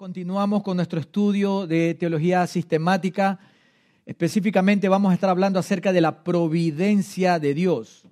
Continuamos con nuestro estudio de teología sistemática. Específicamente vamos a estar hablando acerca de la providencia de Dios.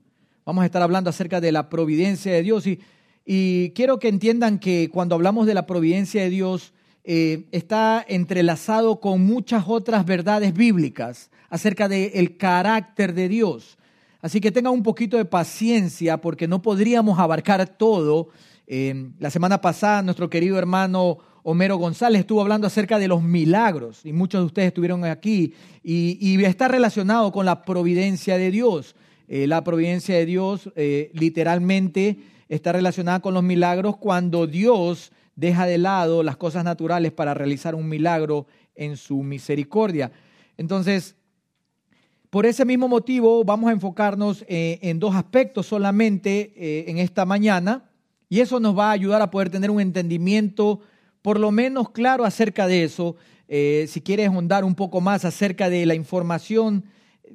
Vamos a estar hablando acerca de la providencia de Dios y, quiero que entiendan que cuando hablamos de la providencia de Dios eh, está entrelazado con muchas otras verdades bíblicas acerca del carácter de Dios. Así que tengan un poquito de paciencia porque no podríamos abarcar todo. Eh, la semana pasada nuestro querido hermano Homero González estuvo hablando acerca de los milagros y muchos de ustedes estuvieron aquí y, está relacionado con la providencia de Dios. Eh, la providencia de Dios eh, literalmente está relacionada con los milagros cuando Dios deja de lado las cosas naturales para realizar un milagro en su misericordia. Entonces, por ese mismo motivo vamos a enfocarnos eh, en dos aspectos solamente en esta mañana y eso nos va a ayudar a poder tener un entendimiento por lo menos claro acerca de eso. Eh, si quieres ahondar un poco más acerca de la información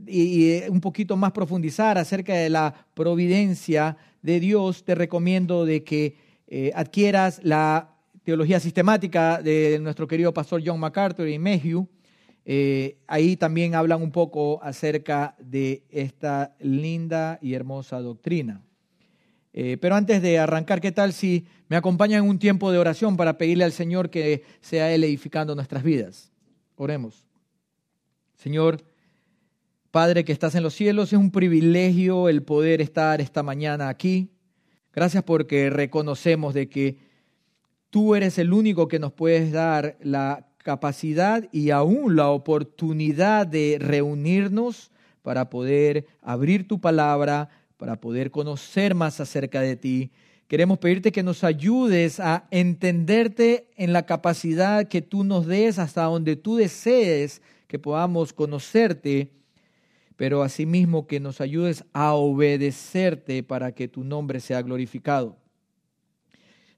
y, eh, un poquito más profundizar acerca de la providencia de Dios, te recomiendo de que eh, adquieras la teología sistemática de nuestro querido pastor John MacArthur y Mayhew. ahí también hablan un poco acerca de esta linda y hermosa doctrina. Eh, pero antes de arrancar, ¿qué tal si me acompañan en un tiempo de oración para pedirle al Señor que sea Él edificando nuestras vidas? Oremos. Señor, Padre que estás en los cielos, es un privilegio el poder estar esta mañana aquí. Gracias porque reconocemos de que tú eres el único que nos puedes dar la capacidad y aún la oportunidad de reunirnos para poder abrir tu palabra, para poder conocer más acerca de ti. Queremos pedirte que nos ayudes a entenderte en la capacidad que tú nos des hasta donde tú desees que podamos conocerte, pero asimismo que nos ayudes a obedecerte para que tu nombre sea glorificado.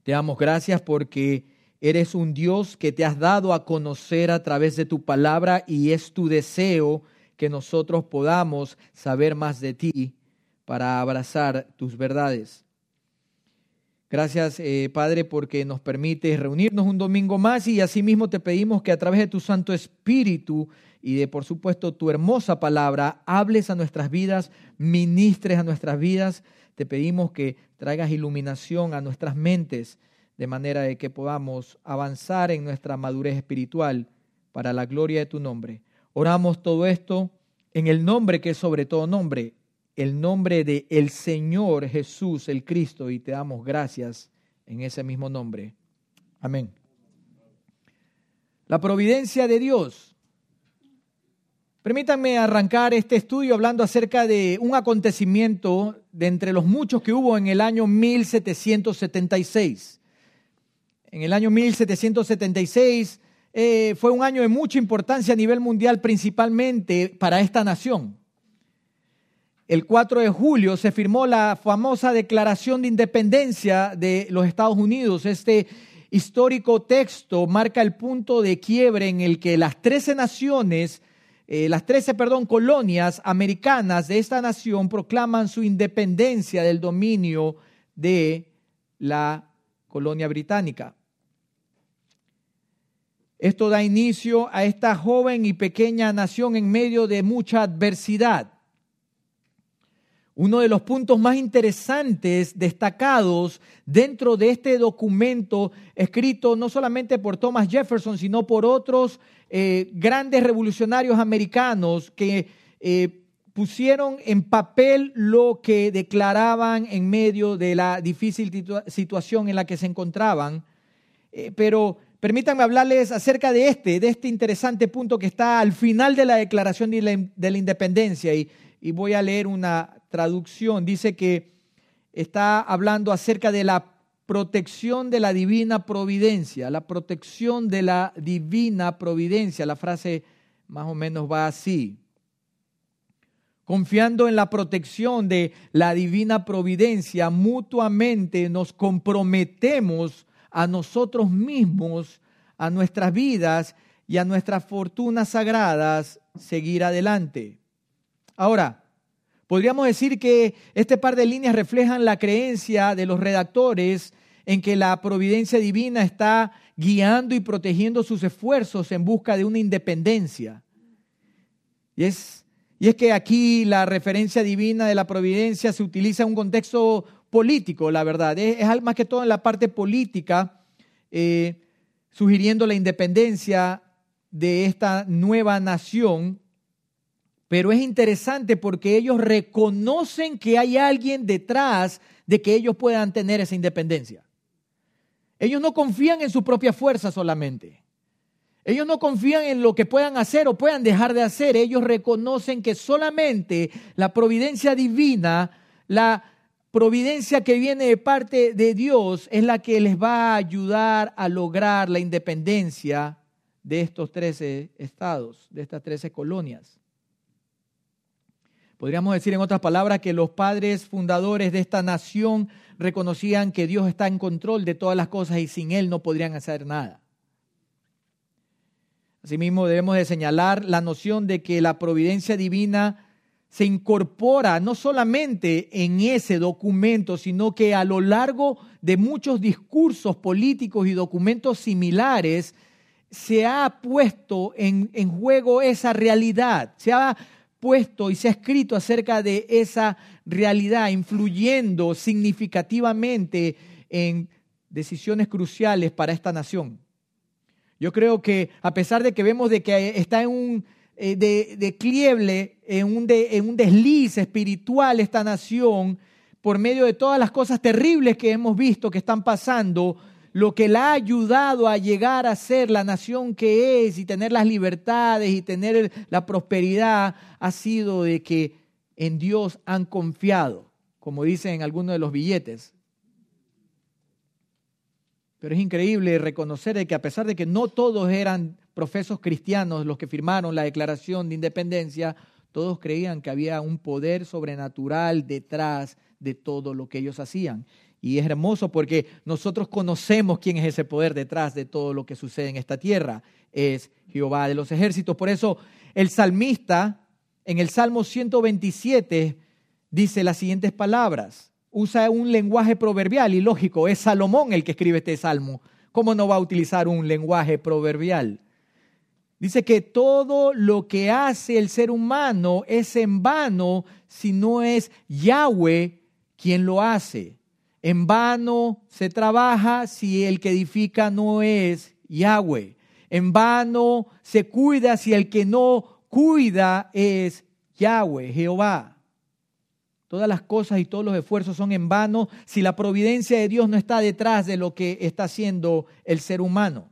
Te damos gracias porque eres un Dios que te has dado a conocer a través de tu palabra y es tu deseo que nosotros podamos saber más de ti para abrazar tus verdades. Gracias, eh, Padre, porque nos permites reunirnos un domingo más y asimismo te pedimos que a través de tu Santo Espíritu y de, por supuesto, tu hermosa palabra, hables a nuestras vidas, ministres a nuestras vidas. Te pedimos que traigas iluminación a nuestras mentes de manera de que podamos avanzar en nuestra madurez espiritual para la gloria de tu nombre. Oramos todo esto en el nombre que es sobre todo nombre, el nombre de el Señor Jesús, el Cristo, y te damos gracias en ese mismo nombre. Amén. La providencia de Dios. Permítanme arrancar este estudio hablando acerca de un acontecimiento de entre los muchos que hubo en el año 1776. En el año 1776 eh, fue un año de mucha importancia a nivel mundial, principalmente para esta nación el 4 de julio se firmó la famosa Declaración de Independencia de los Estados Unidos. Este histórico texto marca el punto de quiebre en el que las 13 naciones, eh, las 13, perdón, colonias americanas de esta nación proclaman su independencia del dominio de la colonia británica. Esto da inicio a esta joven y pequeña nación en medio de mucha adversidad. Uno de los puntos más interesantes, destacados dentro de este documento, escrito no solamente por Thomas Jefferson, sino por otros eh, grandes revolucionarios americanos que eh, pusieron en papel lo que declaraban en medio de la difícil situación en la que se encontraban. Eh, pero permítanme hablarles acerca de este, de este interesante punto que está al final de la Declaración de la, de la Independencia. Y voy a leer una traducción dice que está hablando acerca de la protección de la divina providencia, la protección de la divina providencia. La frase más o menos va así. Confiando en la protección de la divina providencia, mutuamente nos comprometemos a nosotros mismos, a nuestras vidas y a nuestras fortunas sagradas seguir adelante. Ahora, Podríamos decir que este par de líneas reflejan la creencia de los redactores en que la providencia divina está guiando y protegiendo sus esfuerzos en busca de una independencia. Y es, que aquí la referencia divina de la providencia se utiliza en un contexto político, la verdad. Es, más que todo en la parte política, eh, sugiriendo la independencia de esta nueva nación. Pero es interesante porque ellos reconocen que hay alguien detrás de que ellos puedan tener esa independencia. Ellos no confían en su propia fuerza solamente. Ellos no confían en lo que puedan hacer o puedan dejar de hacer. Ellos reconocen que solamente la providencia divina, la providencia que viene de parte de Dios es la que les va a ayudar a lograr la independencia de estos trece estados, de estas trece colonias. Podríamos decir en otras palabras que los padres fundadores de esta nación reconocían que Dios está en control de todas las cosas y sin Él no podrían hacer nada. Asimismo, debemos de señalar la noción de que la providencia divina se incorpora no solamente en ese documento, sino que a lo largo de muchos discursos políticos y documentos similares se ha puesto en, en juego esa realidad, se ha y se ha escrito acerca de esa realidad, influyendo significativamente en decisiones cruciales para esta nación. Yo creo que a pesar de que vemos de que está en un eh, en un, en un desliz espiritual esta nación, por medio de todas las cosas terribles que hemos visto que están pasando, lo que la ha ayudado a llegar a ser la nación que es y tener las libertades y tener la prosperidad ha sido de que en Dios han confiado, como dicen en algunos de los billetes. Pero es increíble reconocer de que a pesar de que no todos eran profesos cristianos los que firmaron la Declaración de Independencia, todos creían que había un poder sobrenatural detrás de todo lo que ellos hacían. Y es hermoso porque nosotros conocemos quién es ese poder detrás de todo lo que sucede en esta tierra. Es Jehová de los ejércitos. Por eso el salmista en el Salmo 127 dice las siguientes palabras. Usa un lenguaje proverbial y lógico. Es Salomón el que escribe este salmo. ¿Cómo no va a utilizar un lenguaje proverbial? Dice que todo lo que hace el ser humano es en vano si no es Yahweh quien lo hace. En vano se trabaja si el que edifica no es Yahweh. En vano se cuida si el que no cuida es Yahweh, Jehová. Todas las cosas y todos los esfuerzos son en vano si la providencia de Dios no está detrás de lo que está haciendo el ser humano.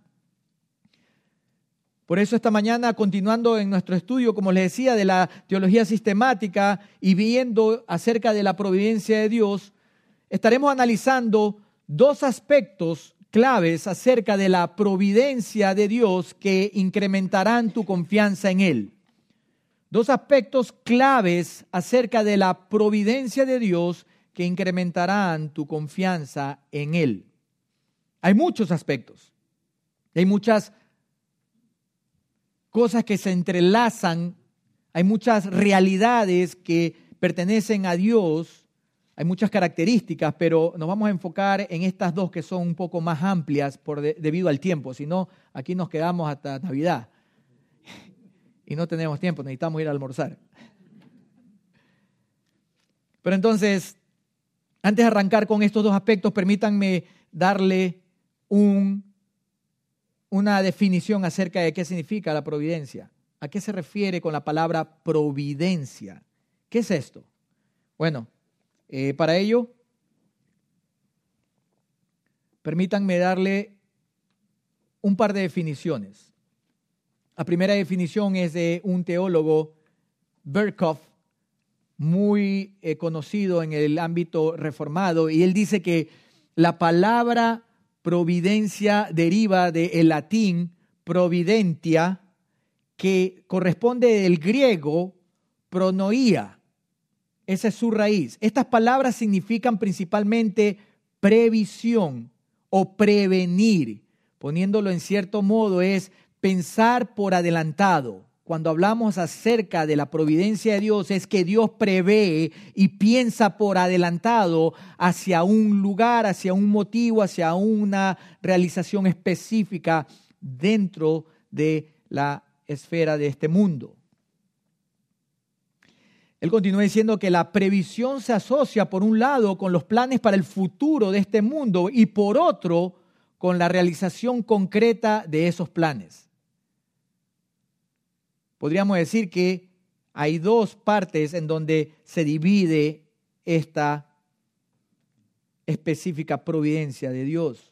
Por eso esta mañana, continuando en nuestro estudio, como les decía, de la teología sistemática y viendo acerca de la providencia de Dios, estaremos analizando dos aspectos claves acerca de la providencia de Dios que incrementarán tu confianza en Él. Dos aspectos claves acerca de la providencia de Dios que incrementarán tu confianza en Él. Hay muchos aspectos, hay muchas cosas que se entrelazan, hay muchas realidades que pertenecen a Dios hay muchas características, pero nos vamos a enfocar en estas dos que son un poco más amplias por debido al tiempo. Si no, aquí nos quedamos hasta Navidad y no tenemos tiempo, necesitamos ir a almorzar. Pero entonces, antes de arrancar con estos dos aspectos, permítanme darle un, una definición acerca de qué significa la providencia. ¿A qué se refiere con la palabra providencia? ¿Qué es esto? Bueno, eh, para ello, permítanme darle un par de definiciones. La primera definición es de un teólogo, Berkhoff, muy eh, conocido en el ámbito reformado, y él dice que la palabra providencia deriva del latín providentia, que corresponde del griego pronoía, esa es su raíz. Estas palabras significan principalmente previsión o prevenir. Poniéndolo en cierto modo es pensar por adelantado, cuando hablamos acerca de la providencia de Dios es que Dios prevé y piensa por adelantado hacia un lugar, hacia un motivo, hacia una realización específica dentro de la esfera de este mundo. Él continúa diciendo que la previsión se asocia por un lado con los planes para el futuro de este mundo y por otro con la realización concreta de esos planes. Podríamos decir que hay dos partes en donde se divide esta específica providencia de Dios.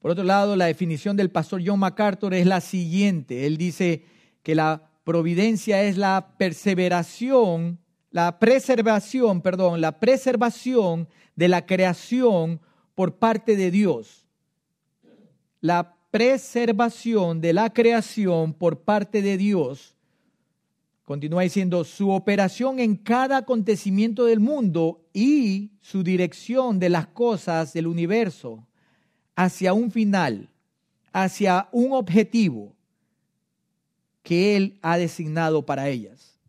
Por otro lado, la definición del pastor John MacArthur es la siguiente. Él dice que la providencia es la perseveración, la preservación, perdón, la preservación de la creación por parte de Dios. La preservación de la creación por parte de Dios. Continúa diciendo, su operación en cada acontecimiento del mundo y su dirección de las cosas del universo hacia un final, hacia un objetivo que Él ha designado para ellas.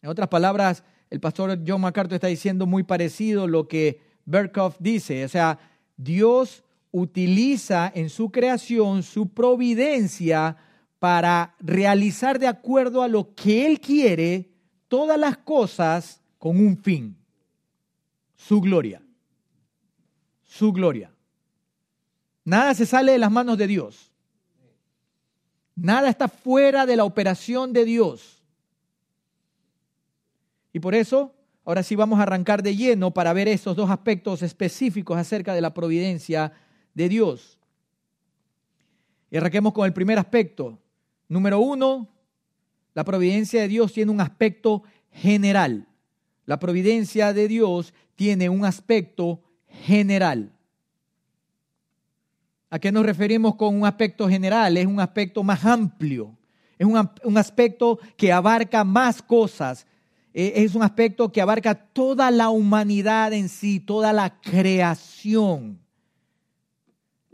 En otras palabras, el pastor John MacArthur está diciendo muy parecido lo que Berkhoff dice. O sea, Dios utiliza en su creación su providencia para realizar de acuerdo a lo que Él quiere todas las cosas con un fin, su gloria, su gloria. Nada se sale de las manos de Dios. Nada está fuera de la operación de Dios. Y por eso, ahora sí vamos a arrancar de lleno para ver estos dos aspectos específicos acerca de la providencia de Dios. Y arranquemos con el primer aspecto. Número uno, la providencia de Dios tiene un aspecto general. La providencia de Dios tiene un aspecto general. ¿A qué nos referimos con un aspecto general? Es un aspecto más amplio, es un, aspecto que abarca más cosas, e, es un aspecto que abarca toda la humanidad en sí, toda la creación.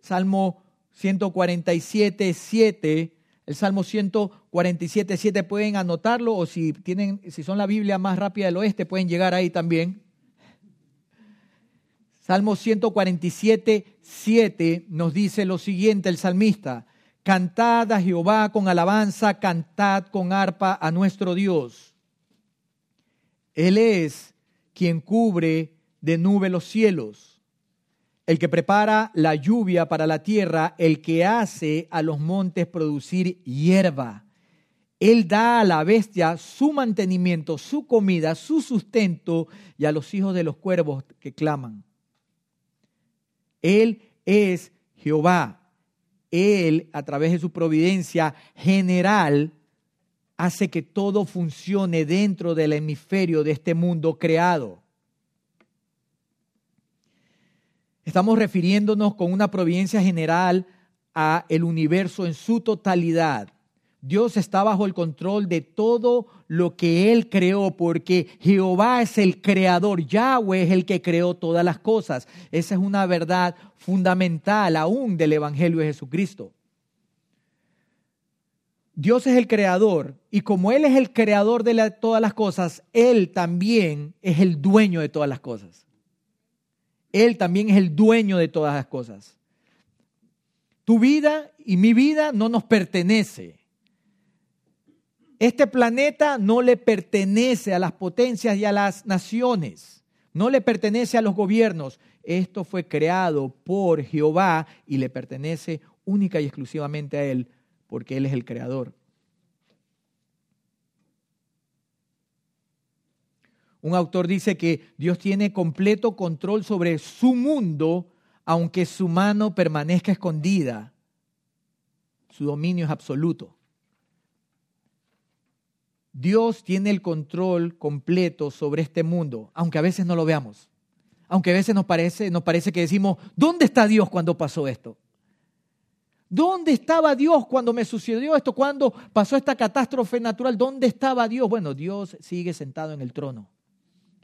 Salmo 147, 7, el Salmo 147, 7 pueden anotarlo o si tienen, si son la Biblia más rápida del oeste pueden llegar ahí también. Salmo 147, 7 nos dice lo siguiente el salmista, cantad a Jehová con alabanza, cantad con arpa a nuestro Dios. Él es quien cubre de nube los cielos, el que prepara la lluvia para la tierra, el que hace a los montes producir hierba. Él da a la bestia su mantenimiento, su comida, su sustento y a los hijos de los cuervos que claman. Él es Jehová. Él, a través de su providencia general, hace que todo funcione dentro del hemisferio de este mundo creado. Estamos refiriéndonos con una providencia general a el universo en su totalidad. Dios está bajo el control de todo lo que Él creó, porque Jehová es el creador, Yahweh es el que creó todas las cosas. Esa es una verdad fundamental aún del Evangelio de Jesucristo. Dios es el creador y como Él es el creador de todas las cosas, Él también es el dueño de todas las cosas. Él también es el dueño de todas las cosas. Tu vida y mi vida no nos pertenece. Este planeta no le pertenece a las potencias y a las naciones, no le pertenece a los gobiernos. Esto fue creado por Jehová y le pertenece única y exclusivamente a Él, porque Él es el creador. Un autor dice que Dios tiene completo control sobre su mundo, aunque su mano permanezca escondida. Su dominio es absoluto. Dios tiene el control completo sobre este mundo, aunque a veces no lo veamos. Aunque a veces nos parece, nos parece que decimos, ¿dónde está Dios cuando pasó esto? ¿Dónde estaba Dios cuando me sucedió esto? Cuando pasó esta catástrofe natural? ¿Dónde estaba Dios? Bueno, Dios sigue sentado en el trono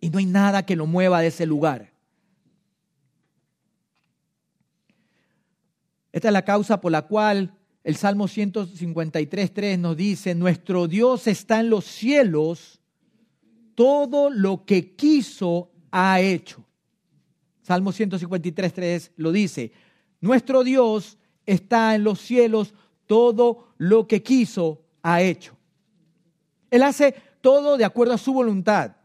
y no hay nada que lo mueva de ese lugar. Esta es la causa por la cual el Salmo 153.3 nos dice, nuestro Dios está en los cielos, todo lo que quiso ha hecho. Salmo 153.3 lo dice, nuestro Dios está en los cielos, todo lo que quiso ha hecho. Él hace todo de acuerdo a su voluntad.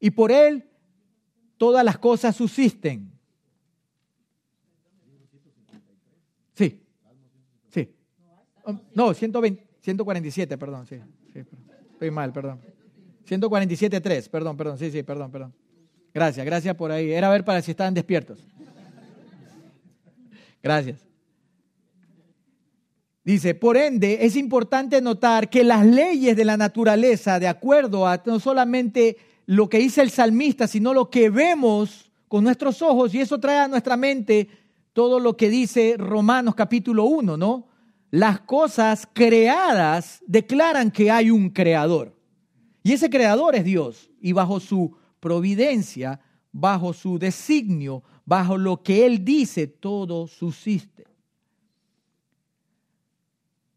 Y por Él todas las cosas subsisten. Sí. No, 120, 147, perdón, sí, sí. Estoy mal, perdón. 147.3, perdón, perdón, sí, sí, perdón, perdón. Gracias, gracias por ahí. Era ver para si estaban despiertos. Gracias. Dice, por ende, es importante notar que las leyes de la naturaleza, de acuerdo a no solamente lo que dice el salmista, sino lo que vemos con nuestros ojos, y eso trae a nuestra mente todo lo que dice Romanos capítulo 1, ¿no? Las cosas creadas declaran que hay un creador. Y ese creador es Dios, y bajo su providencia, bajo su designio, bajo lo que Él dice, todo subsiste.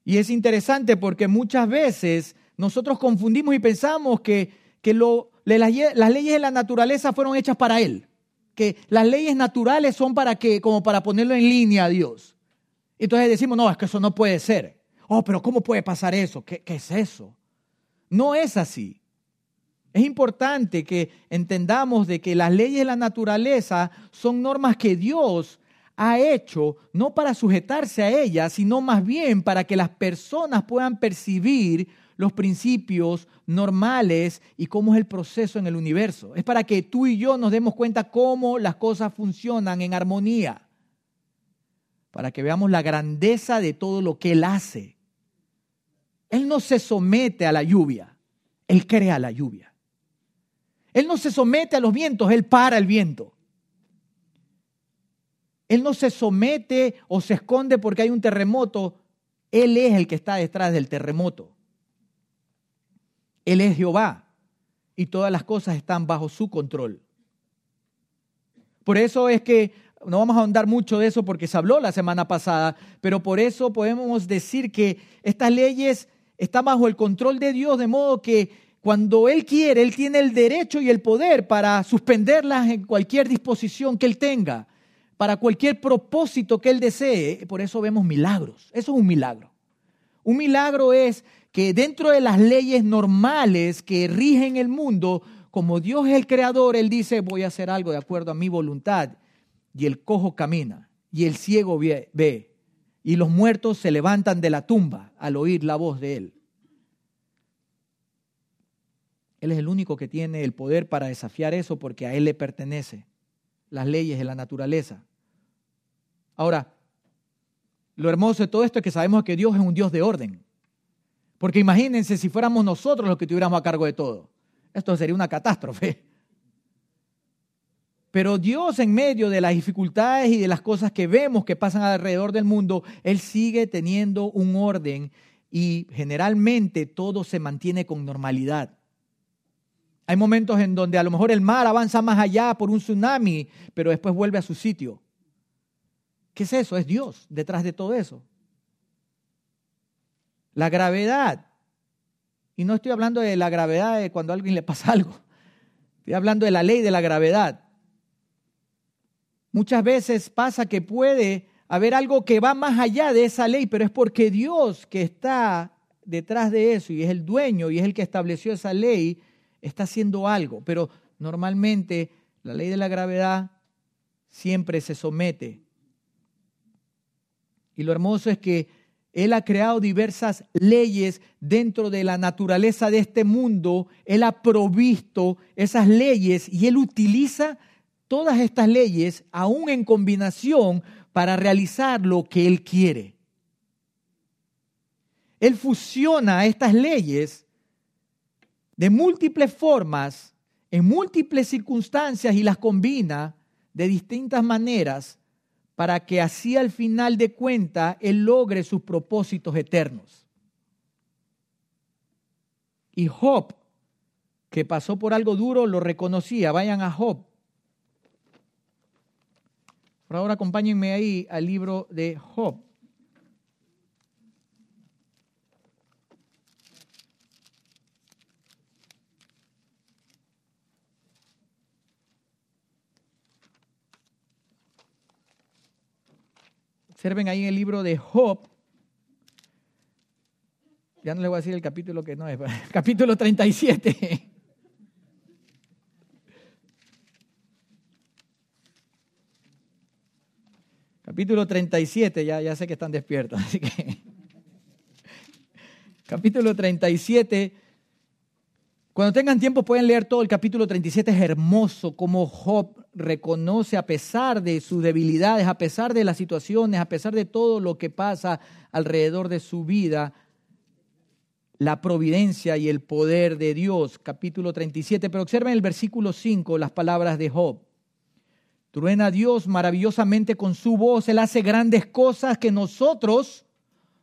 Y es interesante porque muchas veces nosotros confundimos y pensamos que, que lo, las, las leyes de la naturaleza fueron hechas para Él. Que las leyes naturales son para que, como para ponerlo en línea a Dios. Entonces decimos, no, es que eso no puede ser. Oh, pero ¿cómo puede pasar eso? ¿Qué, qué es eso? No es así. Es importante que entendamos de que las leyes de la naturaleza son normas que Dios ha hecho no para sujetarse a ella, sino más bien para que las personas puedan percibir los principios normales y cómo es el proceso en el universo. Es para que tú y yo nos demos cuenta cómo las cosas funcionan en armonía, para que veamos la grandeza de todo lo que Él hace. Él no se somete a la lluvia, Él crea la lluvia. Él no se somete a los vientos, Él para el viento. Él no se somete o se esconde porque hay un terremoto. Él es el que está detrás del terremoto. Él es Jehová y todas las cosas están bajo su control. Por eso es que no vamos a ahondar mucho de eso porque se habló la semana pasada, pero por eso podemos decir que estas leyes están bajo el control de Dios, de modo que cuando Él quiere, Él tiene el derecho y el poder para suspenderlas en cualquier disposición que Él tenga para cualquier propósito que Él desee. Por eso vemos milagros. Eso es un milagro. Un milagro es que dentro de las leyes normales que rigen el mundo, como Dios es el creador, Él dice, voy a hacer algo de acuerdo a mi voluntad. Y el cojo camina, y el ciego ve, y los muertos se levantan de la tumba al oír la voz de Él. Él es el único que tiene el poder para desafiar eso porque a Él le pertenece las leyes de la naturaleza. Ahora, lo hermoso de todo esto es que sabemos que Dios es un Dios de orden. Porque imagínense si fuéramos nosotros los que tuviéramos a cargo de todo. Esto sería una catástrofe. Pero Dios en medio de las dificultades y de las cosas que vemos que pasan alrededor del mundo, Él sigue teniendo un orden y generalmente todo se mantiene con normalidad. Hay momentos en donde a lo mejor el mar avanza más allá por un tsunami, pero después vuelve a su sitio. ¿Qué es eso? Es Dios detrás de todo eso. La gravedad. Y no estoy hablando de la gravedad de cuando a alguien le pasa algo. Estoy hablando de la ley de la gravedad. Muchas veces pasa que puede haber algo que va más allá de esa ley, pero es porque Dios que está detrás de eso y es el dueño y es el que estableció esa ley, está haciendo algo, pero normalmente la ley de la gravedad siempre se somete. Y lo hermoso es que Él ha creado diversas leyes dentro de la naturaleza de este mundo. Él ha provisto esas leyes y Él utiliza todas estas leyes, aún en combinación, para realizar lo que Él quiere. Él fusiona estas leyes de múltiples formas, en múltiples circunstancias y las combina de distintas maneras para que así al final de cuenta Él logre sus propósitos eternos. Y Job, que pasó por algo duro, lo reconocía. Vayan a Job. Ahora acompáñenme ahí al libro de Job. Observen ahí en el libro de Job. Ya no les voy a decir el capítulo que no es, capítulo 37. Capítulo 37, ya, ya sé que están despiertos, así que. Capítulo 37. Cuando tengan tiempo pueden leer todo el capítulo 37, es hermoso como Job reconoce a pesar de sus debilidades, a pesar de las situaciones, a pesar de todo lo que pasa alrededor de su vida, la providencia y el poder de Dios. Capítulo 37, pero observen el versículo 5, las palabras de Job. Truena Dios maravillosamente con su voz, Él hace grandes cosas que nosotros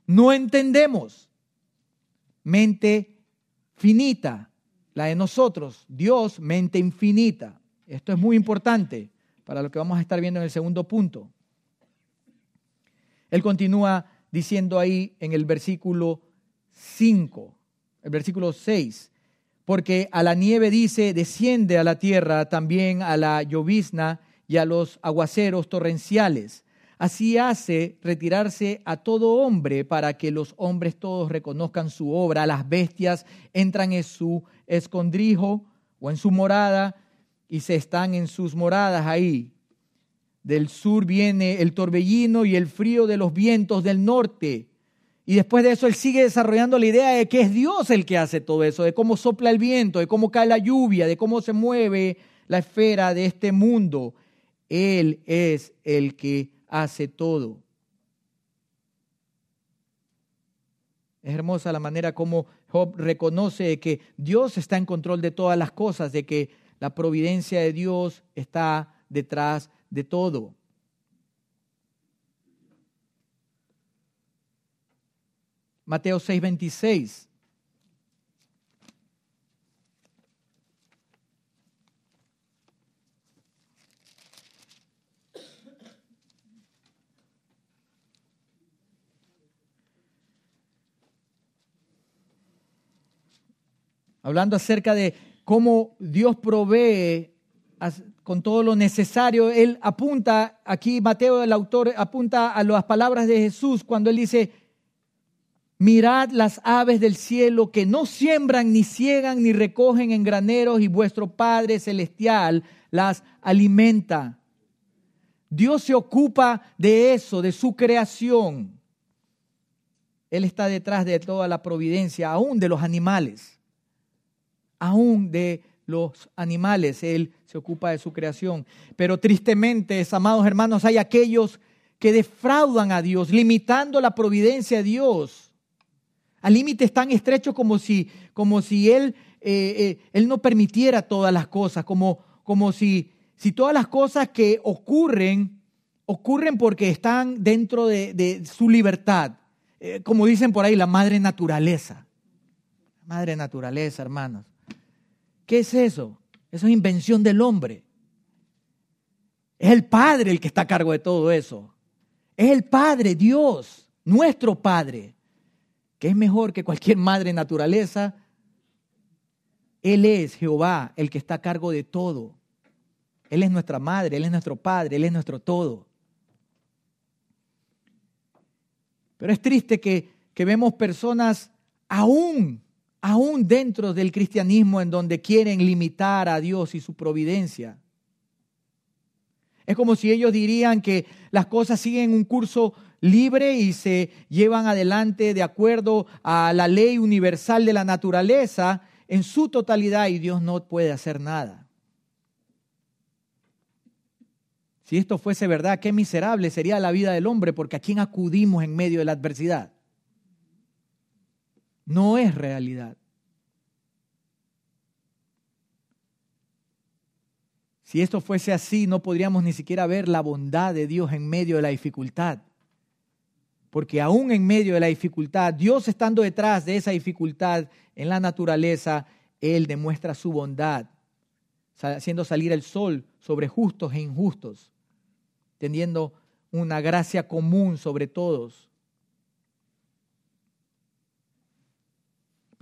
no entendemos. Mente finita, la de nosotros, Dios, mente infinita. Esto es muy importante para lo que vamos a estar viendo en el segundo punto. Él continúa diciendo ahí en el versículo 5, el versículo 6, porque a la nieve dice, desciende a la tierra, también a la llovizna y a los aguaceros torrenciales. Así hace retirarse a todo hombre para que los hombres todos reconozcan su obra. Las bestias entran en su escondrijo o en su morada y se están en sus moradas ahí. Del sur viene el torbellino y el frío de los vientos del norte. Y después de eso él sigue desarrollando la idea de que es Dios el que hace todo eso, de cómo sopla el viento, de cómo cae la lluvia, de cómo se mueve la esfera de este mundo. Él es el que hace todo. Es hermosa la manera como Job reconoce que Dios está en control de todas las cosas, de que la providencia de Dios está detrás de todo. Mateo 6:26. Hablando acerca de cómo Dios provee con todo lo necesario. Él apunta, aquí Mateo, el autor, apunta a las palabras de Jesús cuando él dice, mirad las aves del cielo que no siembran, ni ciegan, ni recogen en graneros, y vuestro Padre Celestial las alimenta. Dios se ocupa de eso, de su creación. Él está detrás de toda la providencia, aún de los animales aún de los animales. Él se ocupa de su creación. Pero tristemente, amados hermanos, hay aquellos que defraudan a Dios, limitando la providencia de Dios a límites tan estrechos como si, como si él, eh, eh, él no permitiera todas las cosas, como, como si, si todas las cosas que ocurren, ocurren porque están dentro de, su libertad. Eh, como dicen por ahí, la madre naturaleza. Madre naturaleza, hermanos. ¿Qué es eso? Eso es invención del hombre. Es el Padre el que está a cargo de todo eso. Es el Padre, Dios, nuestro Padre, que es mejor que cualquier madre naturaleza. Él es Jehová el que está a cargo de todo. Él es nuestra madre, Él es nuestro Padre, Él es nuestro todo. Pero es triste que, que vemos personas aún aún dentro del cristianismo en donde quieren limitar a Dios y su providencia. Es como si ellos dirían que las cosas siguen un curso libre y se llevan adelante de acuerdo a la ley universal de la naturaleza en su totalidad y Dios no puede hacer nada. Si esto fuese verdad, qué miserable sería la vida del hombre, porque a quién acudimos en medio de la adversidad no es realidad. Si esto fuese así, no podríamos ni siquiera ver la bondad de Dios en medio de la dificultad. Porque aún en medio de la dificultad, Dios estando detrás de esa dificultad en la naturaleza, Él demuestra su bondad, haciendo salir el sol sobre justos e injustos, teniendo una gracia común sobre todos.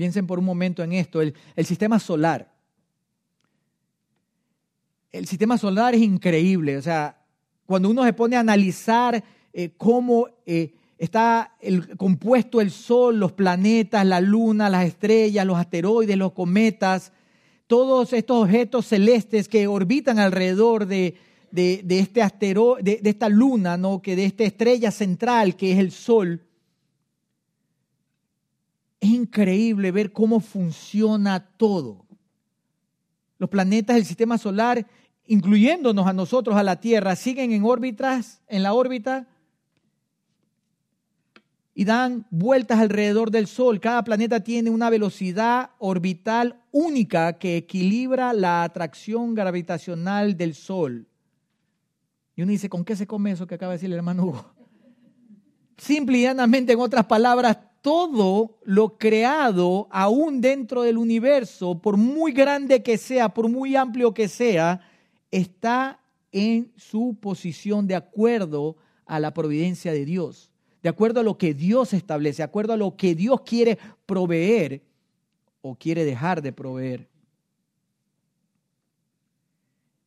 Piensen por un momento en esto, el, sistema solar. El sistema solar es increíble, o sea, cuando uno se pone a analizar eh, cómo eh, está compuesto el Sol, los planetas, la Luna, las estrellas, los asteroides, los cometas, todos estos objetos celestes que orbitan alrededor de, este asteroide, de, esta luna, ¿no? que de esta estrella central que es el Sol. Es increíble ver cómo funciona todo. Los planetas del sistema solar, incluyéndonos a nosotros, a la Tierra, siguen en órbitas, en la órbita y dan vueltas alrededor del Sol. Cada planeta tiene una velocidad orbital única que equilibra la atracción gravitacional del Sol. Y uno dice, ¿con qué se come eso que acaba de decir el hermano Hugo? Simple y llanamente, en otras palabras, todo lo creado aún dentro del universo, por muy grande que sea, por muy amplio que sea, está en su posición de acuerdo a la providencia de Dios de acuerdo a lo que Dios establece, de acuerdo a lo que Dios quiere proveer o quiere dejar de proveer.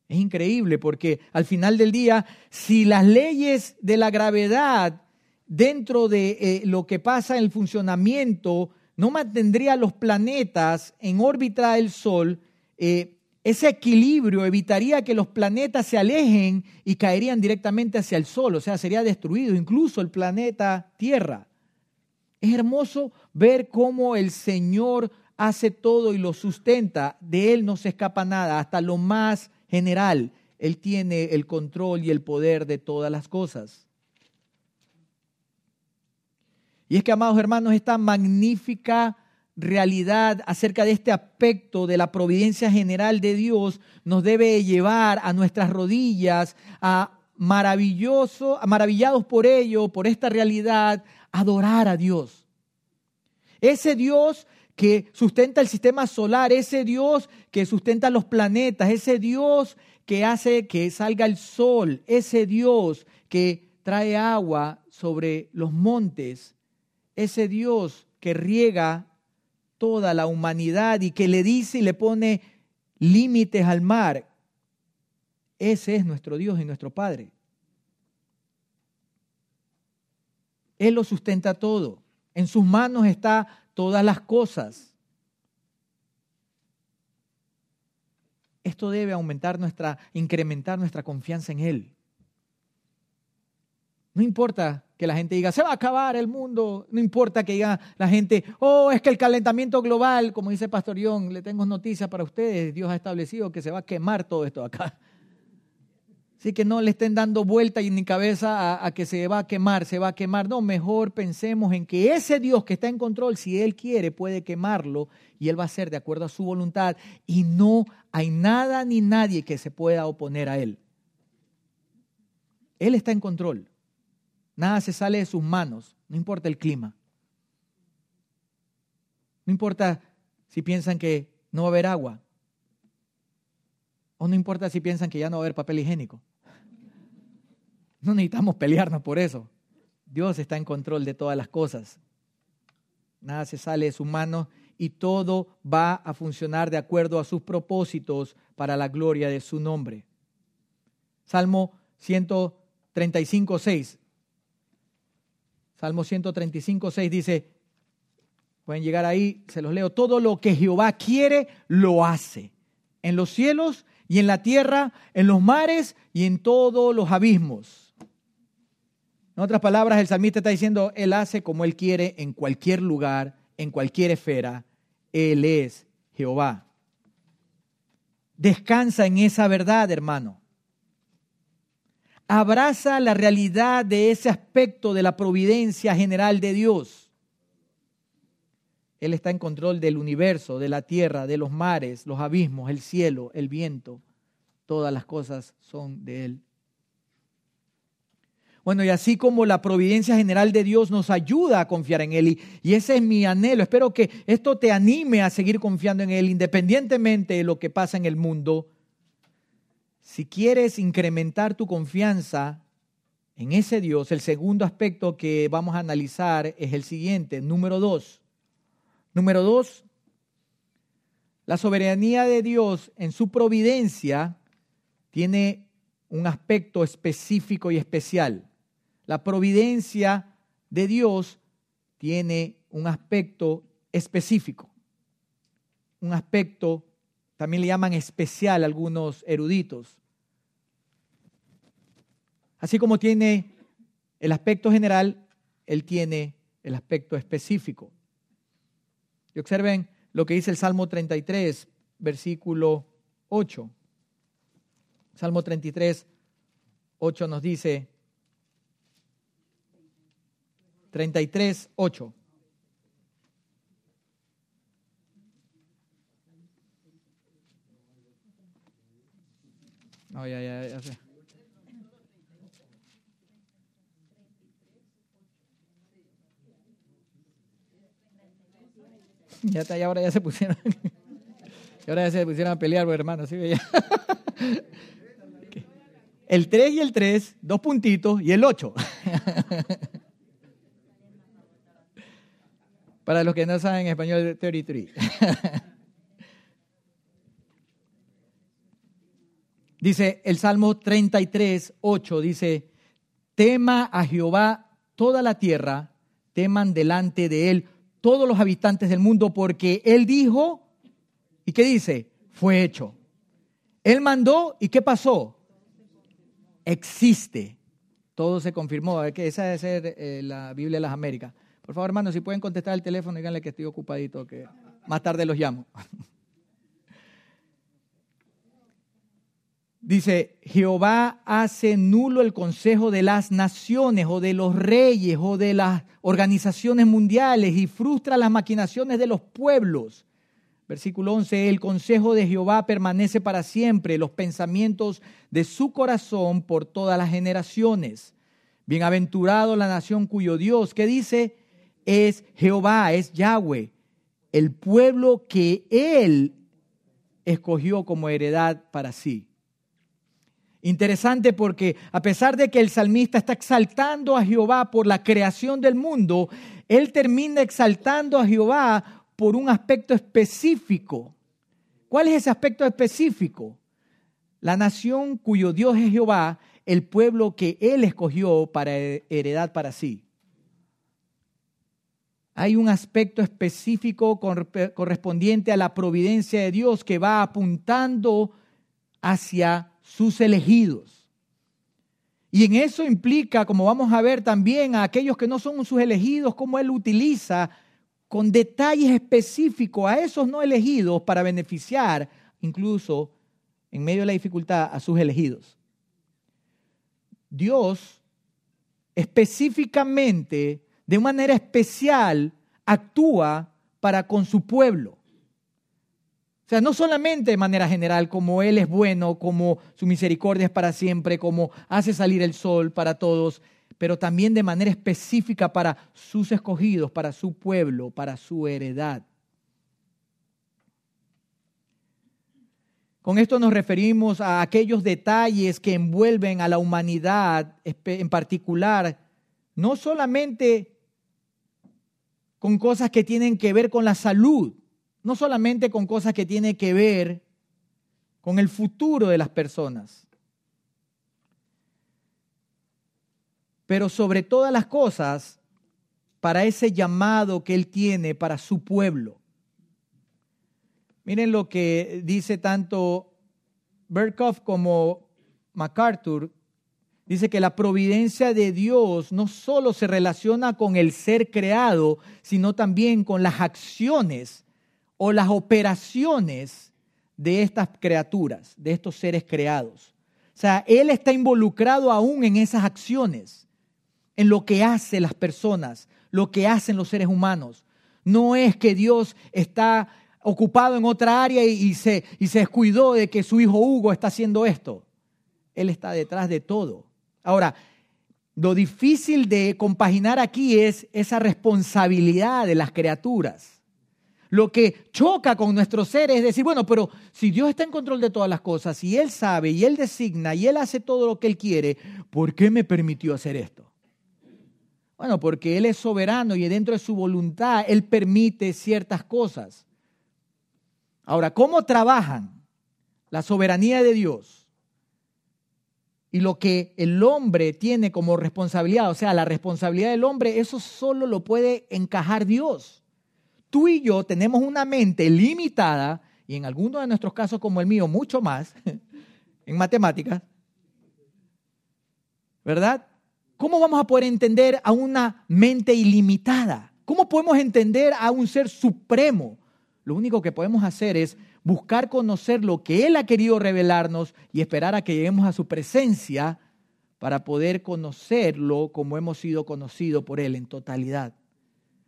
Es increíble porque al final del día, si las leyes de la gravedad dentro de eh, lo que pasa en el funcionamiento no mantendría los planetas en órbita del Sol, eh, ese equilibrio evitaría que los planetas se alejen y caerían directamente hacia el Sol, o sea, sería destruido incluso el planeta Tierra. Es hermoso ver cómo el Señor hace todo y lo sustenta, de Él no se escapa nada, hasta lo más general. Él tiene el control y el poder de todas las cosas. Y es que, amados hermanos, esta magnífica realidad acerca de este aspecto de la providencia general de Dios nos debe llevar a nuestras rodillas, a maravilloso, a maravillados por ello, por esta realidad, adorar a Dios. Ese Dios que sustenta el sistema solar, ese Dios que sustenta los planetas, ese Dios que hace que salga el sol, ese Dios que trae agua sobre los montes, ese Dios que riega toda la humanidad y que le dice y le pone límites al mar. Ese es nuestro Dios y nuestro Padre. Él lo sustenta todo. En sus manos está todas las cosas. Esto debe aumentar nuestra, incrementar nuestra confianza en Él. No importa que la gente diga, se va a acabar el mundo. No importa que diga la gente, oh, es que el calentamiento global, como dice Pastor John, le tengo noticias para ustedes, Dios ha establecido que se va a quemar todo esto acá. Así que no le estén dando vuelta y ni cabeza a, a, que se va a quemar, se va a quemar. No, mejor pensemos en que ese Dios que está en control, si Él quiere, puede quemarlo y Él va a hacer de acuerdo a su voluntad. Y no hay nada ni nadie que se pueda oponer a Él. Él está en control. Nada se sale de sus manos, no importa el clima. No importa si piensan que no va a haber agua. O no importa si piensan que ya no va a haber papel higiénico. No necesitamos pelearnos por eso. Dios está en control de todas las cosas. Nada se sale de sus manos y todo va a funcionar de acuerdo a sus propósitos para la gloria de su nombre. Salmo 135, 6. Salmo 135, 6 dice, pueden llegar ahí, se los leo, todo lo que Jehová quiere, lo hace, en los cielos y en la tierra, en los mares y en todos los abismos. En otras palabras, el salmista está diciendo, Él hace como Él quiere en cualquier lugar, en cualquier esfera. Él es Jehová. Descansa en esa verdad, hermano abraza la realidad de ese aspecto de la providencia general de Dios. Él está en control del universo, de la tierra, de los mares, los abismos, el cielo, el viento. Todas las cosas son de Él. Bueno, y así como la providencia general de Dios nos ayuda a confiar en Él, y, ese es mi anhelo, espero que esto te anime a seguir confiando en Él, independientemente de lo que pasa en el mundo, si quieres incrementar tu confianza en ese Dios, el segundo aspecto que vamos a analizar es el siguiente, número dos. Número dos, la soberanía de Dios en su providencia tiene un aspecto específico y especial. La providencia de Dios tiene un aspecto específico, un aspecto, también le llaman especial algunos eruditos. Así como tiene el aspecto general, él tiene el aspecto específico. Y observen lo que dice el Salmo 33, versículo 8. Salmo 33, 8 nos dice, 33, 8. No, ya, ya, ya sé. Ya está, y ahora ya se pusieron. y ahora ya se pusieron a pelear, hermano. ¿sí? El 3 y el 3, dos puntitos, y el 8. Para los que no saben español, 33. Dice el Salmo 33, 8, dice, tema a Jehová toda la tierra, teman delante de él todos los habitantes del mundo, porque él dijo, ¿y qué dice? Fue hecho. Él mandó, ¿y qué pasó? Existe. Todo se confirmó. Que esa debe ser eh, la Biblia de las Américas. Por favor, hermanos, si pueden contestar el teléfono, díganle que estoy ocupadito, que más tarde los llamo. Dice, Jehová hace nulo el consejo de las naciones o de los reyes o de las organizaciones mundiales y frustra las maquinaciones de los pueblos. Versículo 11, el consejo de Jehová permanece para siempre, los pensamientos de su corazón por todas las generaciones. Bienaventurado la nación cuyo Dios, ¿qué dice? es Jehová, es Yahweh, el pueblo que Él escogió como heredad para sí. Interesante porque a pesar de que el salmista está exaltando a Jehová por la creación del mundo, él termina exaltando a Jehová por un aspecto específico. ¿Cuál es ese aspecto específico? La nación cuyo Dios es Jehová, el pueblo que él escogió para heredad para sí hay un aspecto específico correspondiente a la providencia de Dios que va apuntando hacia sus elegidos. Y en eso implica, como vamos a ver también, a aquellos que no son sus elegidos, cómo Él utiliza con detalles específicos a esos no elegidos para beneficiar, incluso en medio de la dificultad, a sus elegidos. Dios específicamente de manera especial actúa para con su pueblo. O sea, no solamente de manera general, como Él es bueno, como su misericordia es para siempre, como hace salir el sol para todos, pero también de manera específica para sus escogidos, para su pueblo, para su heredad. Con esto nos referimos a aquellos detalles que envuelven a la humanidad en particular, no solamente con cosas que tienen que ver con la salud, no solamente con cosas que tienen que ver con el futuro de las personas, pero sobre todas las cosas para ese llamado que Él tiene para su pueblo. Miren lo que dice tanto Berkhoff como MacArthur Dice que la providencia de Dios no solo se relaciona con el ser creado, sino también con las acciones o las operaciones de estas criaturas, de estos seres creados. O sea, Él está involucrado aún en esas acciones, en lo que hacen las personas, lo que hacen los seres humanos. No es que Dios está ocupado en otra área y, se, y se descuidó de que su hijo Hugo está haciendo esto. Él está detrás de todo. Ahora, lo difícil de compaginar aquí es esa responsabilidad de las criaturas. Lo que choca con nuestro ser es decir, bueno, pero si Dios está en control de todas las cosas, y Él sabe, y Él designa, y Él hace todo lo que Él quiere, ¿por qué me permitió hacer esto? Bueno, porque Él es soberano y dentro de su voluntad Él permite ciertas cosas. Ahora, ¿cómo trabajan la soberanía de Dios? y lo que el hombre tiene como responsabilidad, o sea, la responsabilidad del hombre, eso solo lo puede encajar Dios. Tú y yo tenemos una mente limitada, y en algunos de nuestros casos como el mío, mucho más, en matemáticas, ¿verdad? ¿Cómo vamos a poder entender a una mente ilimitada? ¿Cómo podemos entender a un ser supremo? Lo único que podemos hacer es buscar conocer lo que Él ha querido revelarnos y esperar a que lleguemos a su presencia para poder conocerlo como hemos sido conocidos por Él en totalidad.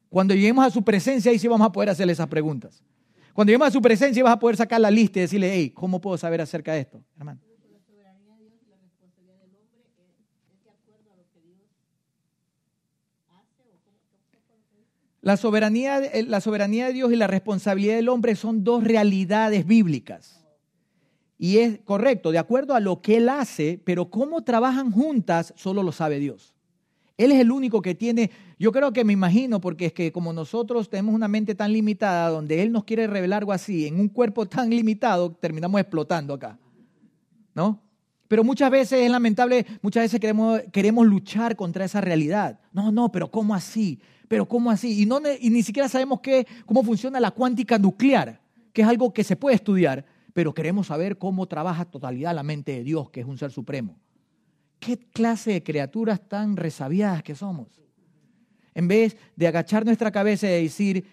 Cuando lleguemos a su presencia, ahí sí vamos a poder hacerle esas preguntas. Cuando lleguemos a su presencia, vas a poder sacar la lista y decirle, hey, ¿cómo puedo saber acerca de esto, hermano? La soberanía, eh, la soberanía de Dios y la responsabilidad del hombre son dos realidades bíblicas. Y es correcto, de acuerdo a lo que Él hace, pero cómo trabajan juntas solo lo sabe Dios. Él es el único que tiene, yo creo que me imagino, porque es que como nosotros tenemos una mente tan limitada, donde Él nos quiere revelar algo así, en un cuerpo tan limitado, terminamos explotando acá. ¿No? Pero muchas veces es lamentable, muchas veces queremos, queremos luchar contra esa realidad. No, no, pero ¿cómo así? pero ¿cómo así? Y, no, y ni siquiera sabemos qué, cómo funciona la cuántica nuclear, que es algo que se puede estudiar, pero queremos saber cómo trabaja totalidad la mente de Dios, que es un ser supremo. ¿Qué clase de criaturas tan resabiadas que somos? En vez de agachar nuestra cabeza y decir,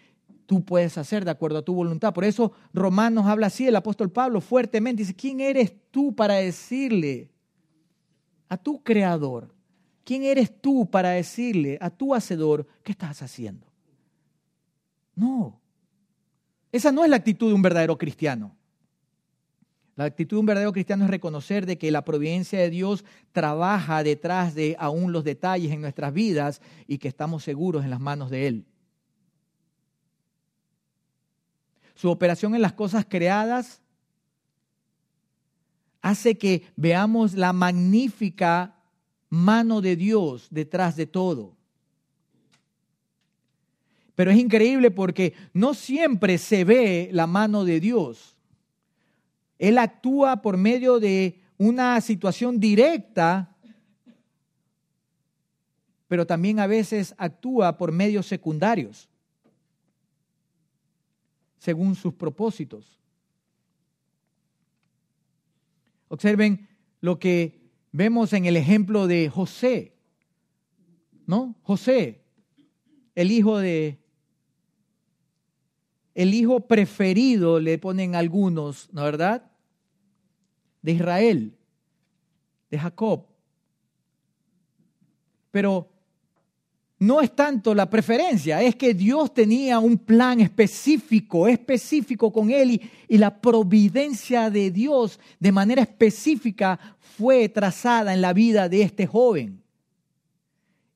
tú puedes hacer de acuerdo a tu voluntad. Por eso Romanos habla así, el apóstol Pablo fuertemente dice, ¿quién eres tú para decirle a tu creador ¿Quién eres tú para decirle a tu hacedor qué estás haciendo? No. Esa no es la actitud de un verdadero cristiano. La actitud de un verdadero cristiano es reconocer de que la providencia de Dios trabaja detrás de aún los detalles en nuestras vidas y que estamos seguros en las manos de Él. Su operación en las cosas creadas hace que veamos la magnífica mano de Dios detrás de todo. Pero es increíble porque no siempre se ve la mano de Dios. Él actúa por medio de una situación directa, pero también a veces actúa por medios secundarios, según sus propósitos. Observen lo que Vemos en el ejemplo de José, ¿no? José, el hijo de, el hijo preferido, le ponen algunos, ¿no verdad? De Israel, de Jacob. Pero no es tanto la preferencia, es que Dios tenía un plan específico, específico con él y, y, la providencia de Dios de manera específica fue trazada en la vida de este joven.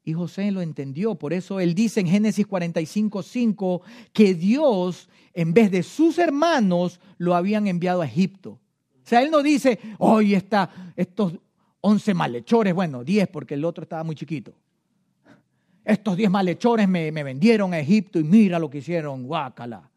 Y José lo entendió, por eso él dice en Génesis 45, 5 que Dios en vez de sus hermanos lo habían enviado a Egipto. O sea, él no dice, hoy está estos 11 malhechores, bueno, 10 porque el otro estaba muy chiquito estos diez malhechores me, me vendieron a Egipto y mira lo que hicieron, guácala.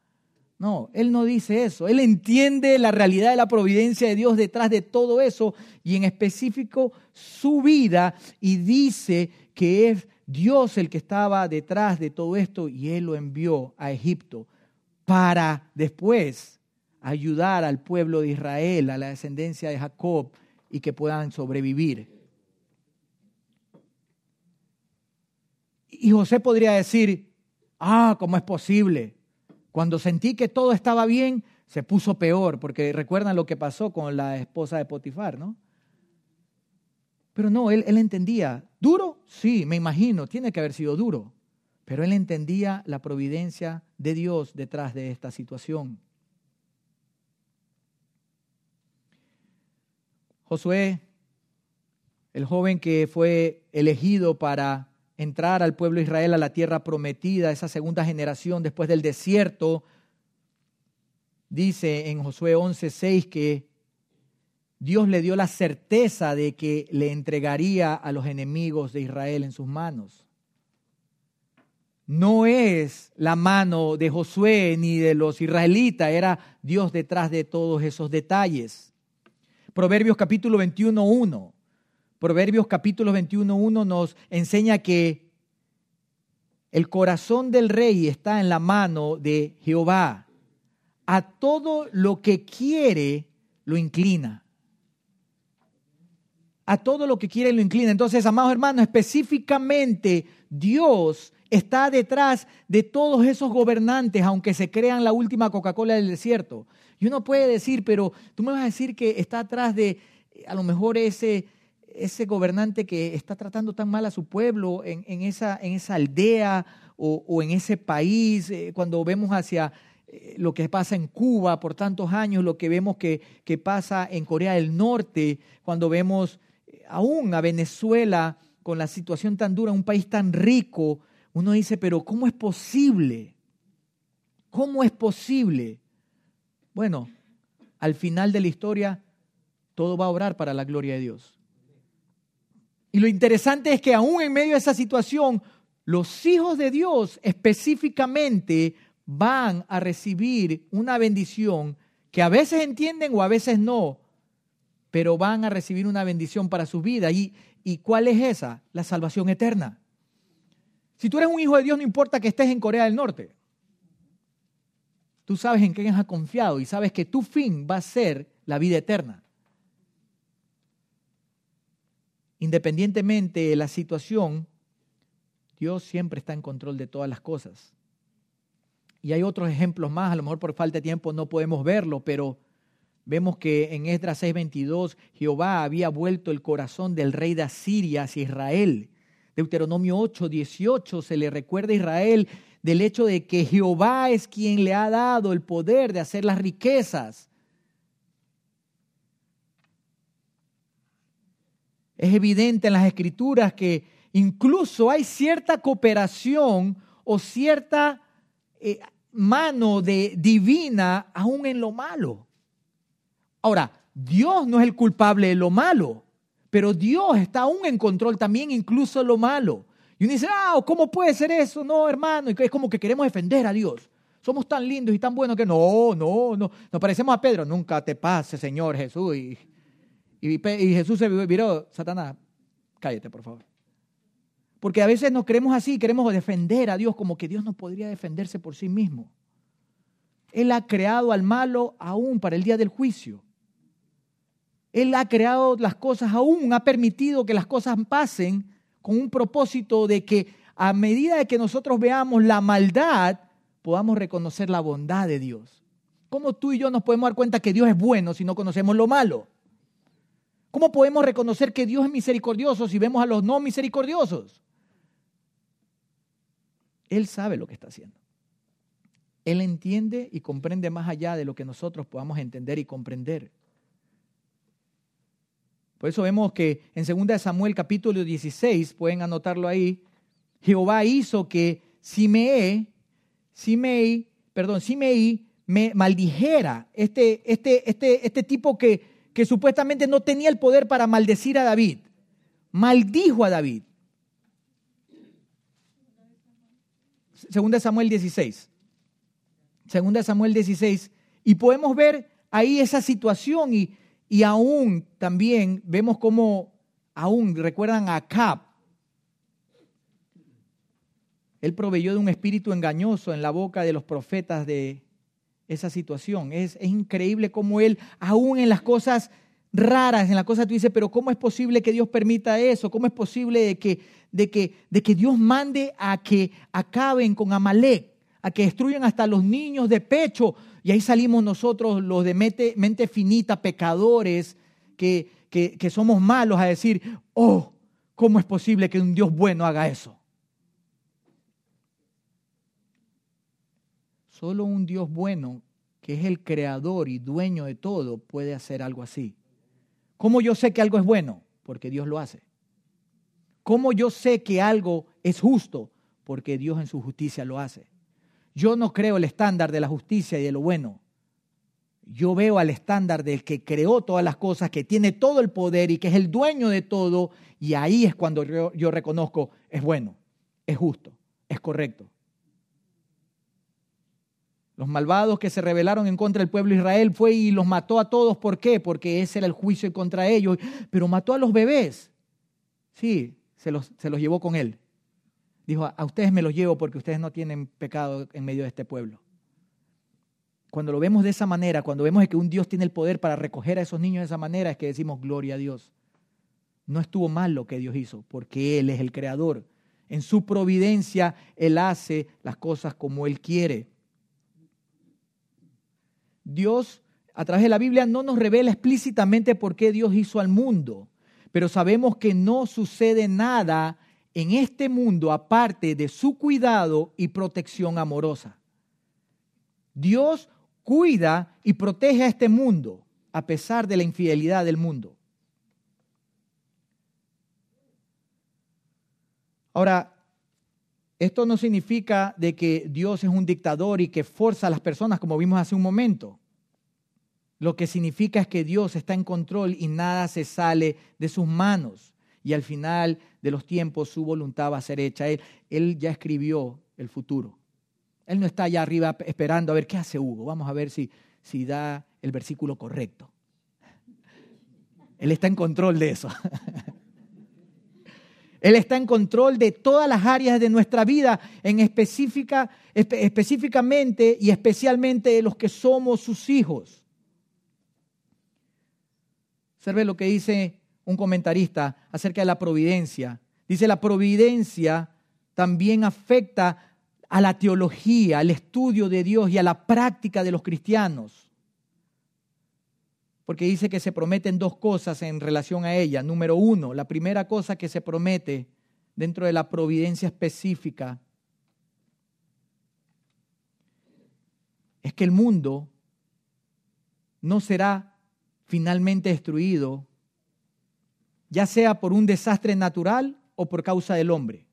No, él no dice eso. Él entiende la realidad de la providencia de Dios detrás de todo eso y en específico su vida y dice que es Dios el que estaba detrás de todo esto y él lo envió a Egipto para después ayudar al pueblo de Israel, a la descendencia de Jacob y que puedan sobrevivir. Y José podría decir, ah, ¿cómo es posible? Cuando sentí que todo estaba bien, se puso peor, porque recuerdan lo que pasó con la esposa de Potifar, ¿no? Pero no, él, él entendía, ¿duro? Sí, me imagino, tiene que haber sido duro, pero él entendía la providencia de Dios detrás de esta situación. Josué, el joven que fue elegido para entrar al pueblo de Israel a la tierra prometida, esa segunda generación después del desierto. Dice en Josué 11:6 que Dios le dio la certeza de que le entregaría a los enemigos de Israel en sus manos. No es la mano de Josué ni de los israelitas, era Dios detrás de todos esos detalles. Proverbios capítulo 21:1 Proverbios capítulo 21.1 nos enseña que el corazón del rey está en la mano de Jehová. A todo lo que quiere lo inclina. A todo lo que quiere lo inclina. Entonces, amados hermanos, específicamente Dios está detrás de todos esos gobernantes, aunque se crean la última Coca-Cola del desierto. Y uno puede decir, pero tú me vas a decir que está atrás de a lo mejor ese, ese gobernante que está tratando tan mal a su pueblo en, esa, en esa, aldea o, en ese país, eh, cuando vemos hacia eh, lo que pasa en Cuba por tantos años, lo que vemos que, que pasa en Corea del Norte, cuando vemos eh, aún a Venezuela con la situación tan dura, un país tan rico, uno dice, pero ¿cómo es posible? ¿Cómo es posible? Bueno, al final de la historia, todo va a obrar para la gloria de Dios. Y lo interesante es que aún en medio de esa situación, los hijos de Dios específicamente van a recibir una bendición que a veces entienden o a veces no, pero van a recibir una bendición para su vida. ¿Y, ¿Y cuál es esa? La salvación eterna. Si tú eres un hijo de Dios, no importa que estés en Corea del Norte. Tú sabes en quién has confiado y sabes que tu fin va a ser la vida eterna. Independientemente de la situación, Dios siempre está en control de todas las cosas. Y hay otros ejemplos más, a lo mejor por falta de tiempo no podemos verlo, pero vemos que en Esdras 6:22 Jehová había vuelto el corazón del rey de Asiria hacia Israel Deuteronomio 8, 18 se le recuerda a Israel del hecho de que Jehová es quien le ha dado el poder de hacer las riquezas. Es evidente en las escrituras que incluso hay cierta cooperación o cierta eh, mano de divina aún en lo malo. Ahora, Dios no es el culpable de lo malo. Pero Dios está aún en control también, incluso lo malo. Y uno dice, ah, ¿cómo puede ser eso? No, hermano, es como que queremos defender a Dios. Somos tan lindos y tan buenos que no, no, no. Nos parecemos a Pedro, nunca te pase, Señor Jesús. Y, y, Jesús se viró, Satanás, cállate, por favor. Porque a veces nos creemos así, queremos defender a Dios como que Dios no podría defenderse por sí mismo. Él ha creado al malo aún para el día del juicio. Él ha creado las cosas aún, ha permitido que las cosas pasen con un propósito de que a medida de que nosotros veamos la maldad, podamos reconocer la bondad de Dios. ¿Cómo tú y yo nos podemos dar cuenta que Dios es bueno si no conocemos lo malo? ¿Cómo podemos reconocer que Dios es misericordioso si vemos a los no misericordiosos? Él sabe lo que está haciendo. Él entiende y comprende más allá de lo que nosotros podamos entender y comprender. Por eso vemos que en 2 Samuel capítulo 16, pueden anotarlo ahí, Jehová hizo que Simei, Simei, perdón, Simei me maldijera, este, este, este, este tipo que, que supuestamente no tenía el poder para maldecir a David, maldijo a David. 2 Samuel 16. 2 Samuel 16. Y podemos ver ahí esa situación y y aún también vemos cómo, aún recuerdan a Acab, él proveyó de un espíritu engañoso en la boca de los profetas de esa situación. Es, es increíble cómo él, aún en las cosas raras, en las cosas tú dices, pero ¿cómo es posible que Dios permita eso? ¿Cómo es posible de que, de que, de que Dios mande a que acaben con Amalek, a que destruyan hasta los niños de pecho? Y ahí salimos nosotros, los de mente, finita, pecadores, que, que, somos malos, a decir, oh, ¿cómo es posible que un Dios bueno haga eso? Solo un Dios bueno, que es el creador y dueño de todo, puede hacer algo así. ¿Cómo yo sé que algo es bueno? Porque Dios lo hace. ¿Cómo yo sé que algo es justo? Porque Dios en su justicia lo hace. Yo no creo el estándar de la justicia y de lo bueno. Yo veo al estándar del que creó todas las cosas, que tiene todo el poder y que es el dueño de todo, y ahí es cuando yo, reconozco, es bueno, es justo, es correcto. Los malvados que se rebelaron en contra del pueblo de Israel fue y los mató a todos. ¿Por qué? Porque ese era el juicio contra ellos. Pero mató a los bebés. Sí, se los, se los llevó con él. Dijo, a ustedes me los llevo porque ustedes no tienen pecado en medio de este pueblo. Cuando lo vemos de esa manera, cuando vemos que un Dios tiene el poder para recoger a esos niños de esa manera, es que decimos gloria a Dios. No estuvo mal lo que Dios hizo, porque Él es el creador. En su providencia, Él hace las cosas como Él quiere. Dios, a través de la Biblia, no nos revela explícitamente por qué Dios hizo al mundo, pero sabemos que no sucede nada en este mundo aparte de su cuidado y protección amorosa. Dios cuida y protege a este mundo a pesar de la infidelidad del mundo. Ahora, esto no significa de que Dios es un dictador y que forza a las personas como vimos hace un momento. Lo que significa es que Dios está en control y nada se sale de sus manos. Y al final de los tiempos su voluntad va a ser hecha. Él, él ya escribió el futuro. Él no está allá arriba esperando a ver qué hace Hugo. Vamos a ver si, si da el versículo correcto. Él está en control de eso. Él está en control de todas las áreas de nuestra vida, en específica, específicamente y especialmente de los que somos sus hijos. Observe lo que dice un comentarista acerca de la providencia. Dice, la providencia también afecta a la teología, al estudio de Dios y a la práctica de los cristianos porque dice que se prometen dos cosas en relación a ella. Número uno, la primera cosa que se promete dentro de la providencia específica es que el mundo no será finalmente destruido, ya sea por un desastre natural o por causa del hombre.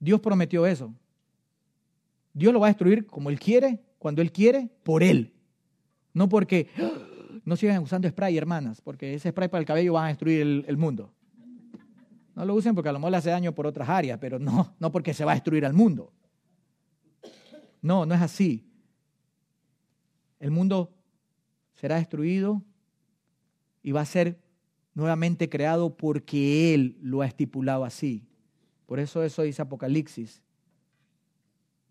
Dios prometió eso. Dios lo va a destruir como Él quiere, cuando Él quiere, por Él. No porque no sigan usando spray, hermanas, porque ese spray para el cabello va a destruir el, mundo. No lo usen porque a lo mejor le hace daño por otras áreas, pero no, no porque se va a destruir al mundo. No, no es así. El mundo será destruido y va a ser nuevamente creado porque Él lo ha estipulado así. Por eso eso dice Apocalipsis.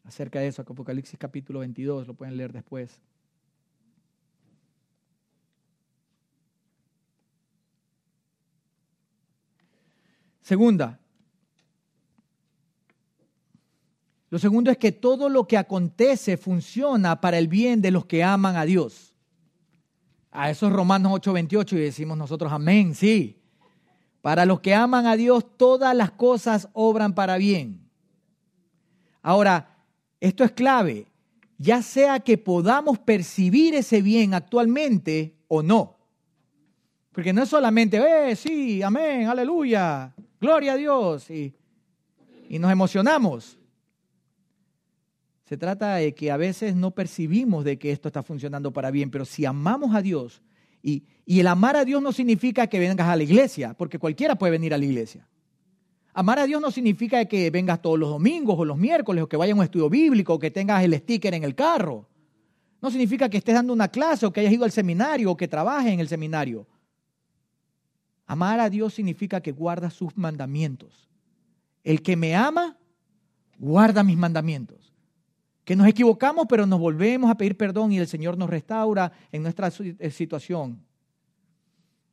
Acerca de eso, Apocalipsis capítulo 22, lo pueden leer después. Segunda, lo segundo es que todo lo que acontece funciona para el bien de los que aman a Dios. A esos Romanos 8:28 y decimos nosotros amén, sí. Para los que aman a Dios, todas las cosas obran para bien. Ahora, esto es clave, ya sea que podamos percibir ese bien actualmente o no. Porque no es solamente, eh, sí, amén, aleluya gloria a Dios, y, nos emocionamos. Se trata de que a veces no percibimos de que esto está funcionando para bien, pero si amamos a Dios, y, el amar a Dios no significa que vengas a la iglesia, porque cualquiera puede venir a la iglesia. Amar a Dios no significa que vengas todos los domingos o los miércoles o que vayas a un estudio bíblico o que tengas el sticker en el carro. No significa que estés dando una clase o que hayas ido al seminario o que trabajes en el seminario. Amar a Dios significa que guarda sus mandamientos. El que me ama, guarda mis mandamientos. Que nos equivocamos, pero nos volvemos a pedir perdón y el Señor nos restaura en nuestra eh, situación.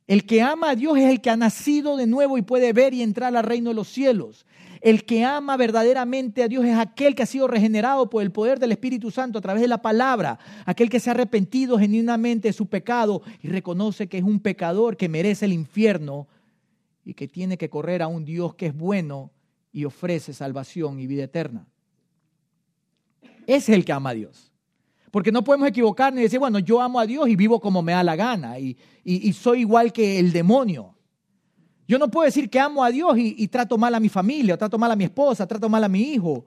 El que ama a Dios es el que ha nacido de nuevo y puede ver y entrar al reino de los cielos. El que ama verdaderamente a Dios es aquel que ha sido regenerado por el poder del Espíritu Santo a través de la palabra, aquel que se ha arrepentido genuinamente de su pecado y reconoce que es un pecador que merece el infierno y que tiene que correr a un Dios que es bueno y ofrece salvación y vida eterna. Es el que ama a Dios. Porque no podemos equivocarnos y decir, bueno, yo amo a Dios y vivo como me da la gana y, y soy igual que el demonio. Yo no puedo decir que amo a Dios y, trato mal a mi familia, trato mal a mi esposa, trato mal a mi hijo.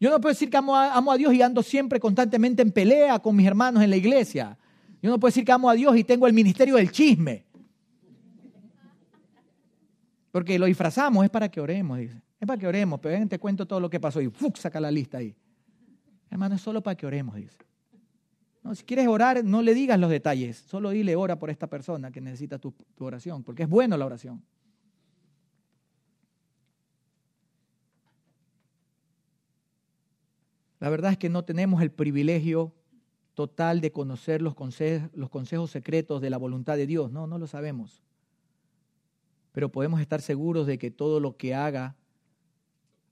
Yo no puedo decir que amo a, amo a Dios y ando siempre constantemente en pelea con mis hermanos en la iglesia. Yo no puedo decir que amo a Dios y tengo el ministerio del chisme. Porque lo disfrazamos, es para que oremos. Es para que oremos, pero ven, te cuento todo lo que pasó y saca la lista ahí. Hermano, es solo para que oremos, dice. No, si quieres orar, no le digas los detalles, solo dile ora por esta persona que necesita tu, oración, porque es bueno la oración. La verdad es que no tenemos el privilegio total de conocer los, consejos secretos de la voluntad de Dios. No, no lo sabemos. Pero podemos estar seguros de que todo lo que haga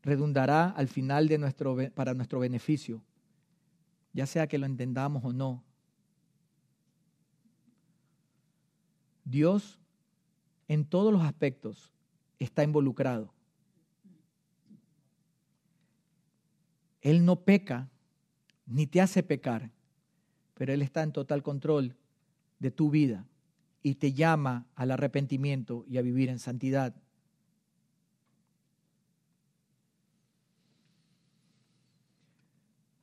redundará al final de nuestro, para nuestro beneficio, ya sea que lo entendamos o no. Dios en todos los aspectos está involucrado. Él no peca ni te hace pecar, pero Él está en total control de tu vida y te llama al arrepentimiento y a vivir en santidad.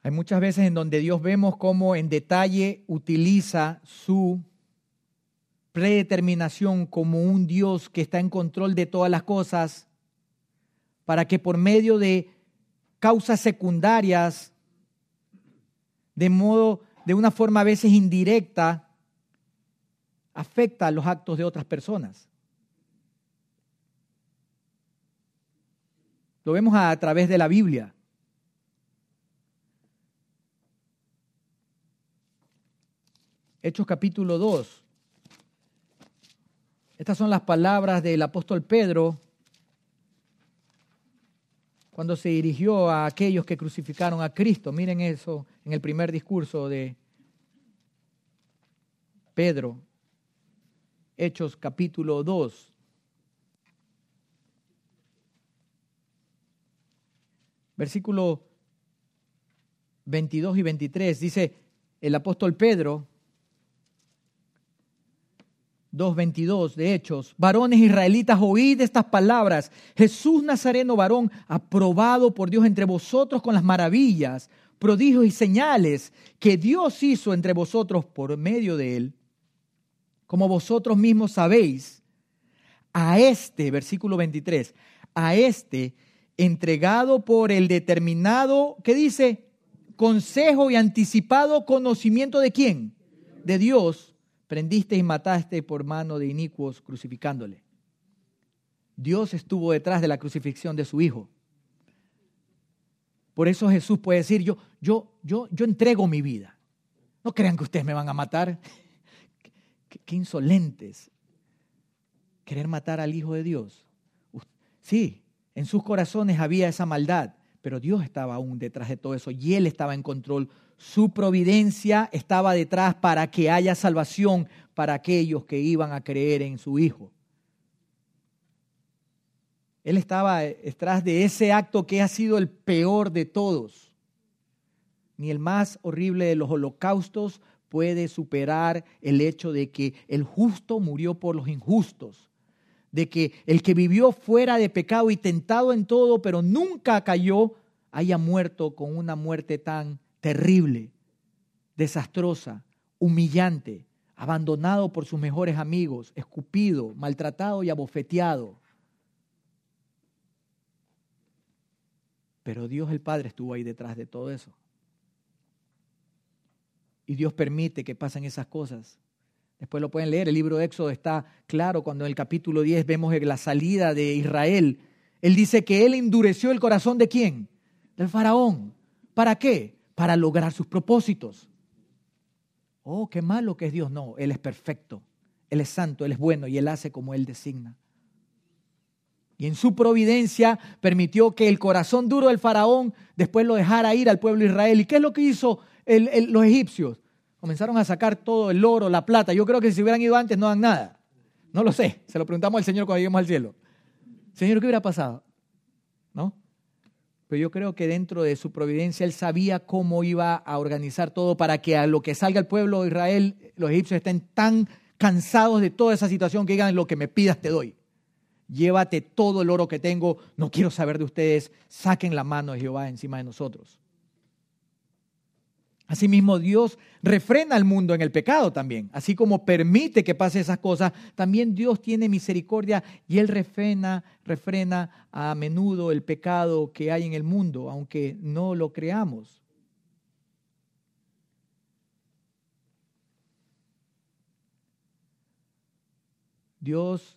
Hay muchas veces en donde Dios vemos cómo en detalle utiliza su predeterminación como un Dios que está en control de todas las cosas para que por medio de causas secundarias, de modo, de una forma a veces indirecta, afecta a los actos de otras personas. Lo vemos a través de la Biblia. Hechos capítulo 2. Estas son las palabras del apóstol Pedro cuando se dirigió a aquellos que crucificaron a Cristo. Miren eso en el primer discurso de Pedro, Hechos capítulo 2. Versículo 22 y 23 dice el apóstol Pedro, 2.22 de Hechos, varones israelitas, oíd estas palabras. Jesús Nazareno, varón, aprobado por Dios entre vosotros con las maravillas, prodigios y señales que Dios hizo entre vosotros por medio de él, como vosotros mismos sabéis, a este, versículo 23, a este entregado por el determinado, ¿qué dice? Consejo y anticipado conocimiento de quién? De Dios prendiste y mataste por mano de inicuos crucificándole. Dios estuvo detrás de la crucifixión de su hijo. Por eso Jesús puede decir, yo, yo, yo, yo entrego mi vida. No crean que ustedes me van a matar. Qué, qué insolentes. Querer matar al Hijo de Dios. Sí, en sus corazones había esa maldad, pero Dios estaba aún detrás de todo eso y Él estaba en control su providencia estaba detrás para que haya salvación para aquellos que iban a creer en su Hijo. Él estaba detrás de ese acto que ha sido el peor de todos. Ni el más horrible de los holocaustos puede superar el hecho de que el justo murió por los injustos, de que el que vivió fuera de pecado y tentado en todo, pero nunca cayó, haya muerto con una muerte tan terrible, desastrosa, humillante, abandonado por sus mejores amigos, escupido, maltratado y abofeteado. Pero Dios el Padre estuvo ahí detrás de todo eso. Y Dios permite que pasen esas cosas. Después lo pueden leer, el libro de Éxodo está claro cuando en el capítulo 10 vemos la salida de Israel. Él dice que él endureció el corazón de quién? Del faraón. ¿Para qué? para lograr sus propósitos. Oh, qué malo que es Dios. No, Él es perfecto, Él es santo, Él es bueno y Él hace como Él designa. Y en su providencia permitió que el corazón duro del faraón después lo dejara ir al pueblo de Israel. ¿Y qué es lo que hizo los egipcios? Comenzaron a sacar todo el oro, la plata. Yo creo que si hubieran ido antes no dan nada. No lo sé. Se lo preguntamos al Señor cuando lleguemos al cielo. Señor, ¿qué hubiera pasado? ¿No? Pero yo creo que dentro de su providencia él sabía cómo iba a organizar todo para que a lo que salga el pueblo de Israel, los egipcios estén tan cansados de toda esa situación que digan lo que me pidas te doy. Llévate todo el oro que tengo, no quiero saber de ustedes, saquen la mano de Jehová encima de nosotros. Asimismo, Dios refrena al mundo en el pecado también. Así como permite que pase esas cosas, también Dios tiene misericordia y Él refrena, refrena a menudo el pecado que hay en el mundo, aunque no lo creamos. Dios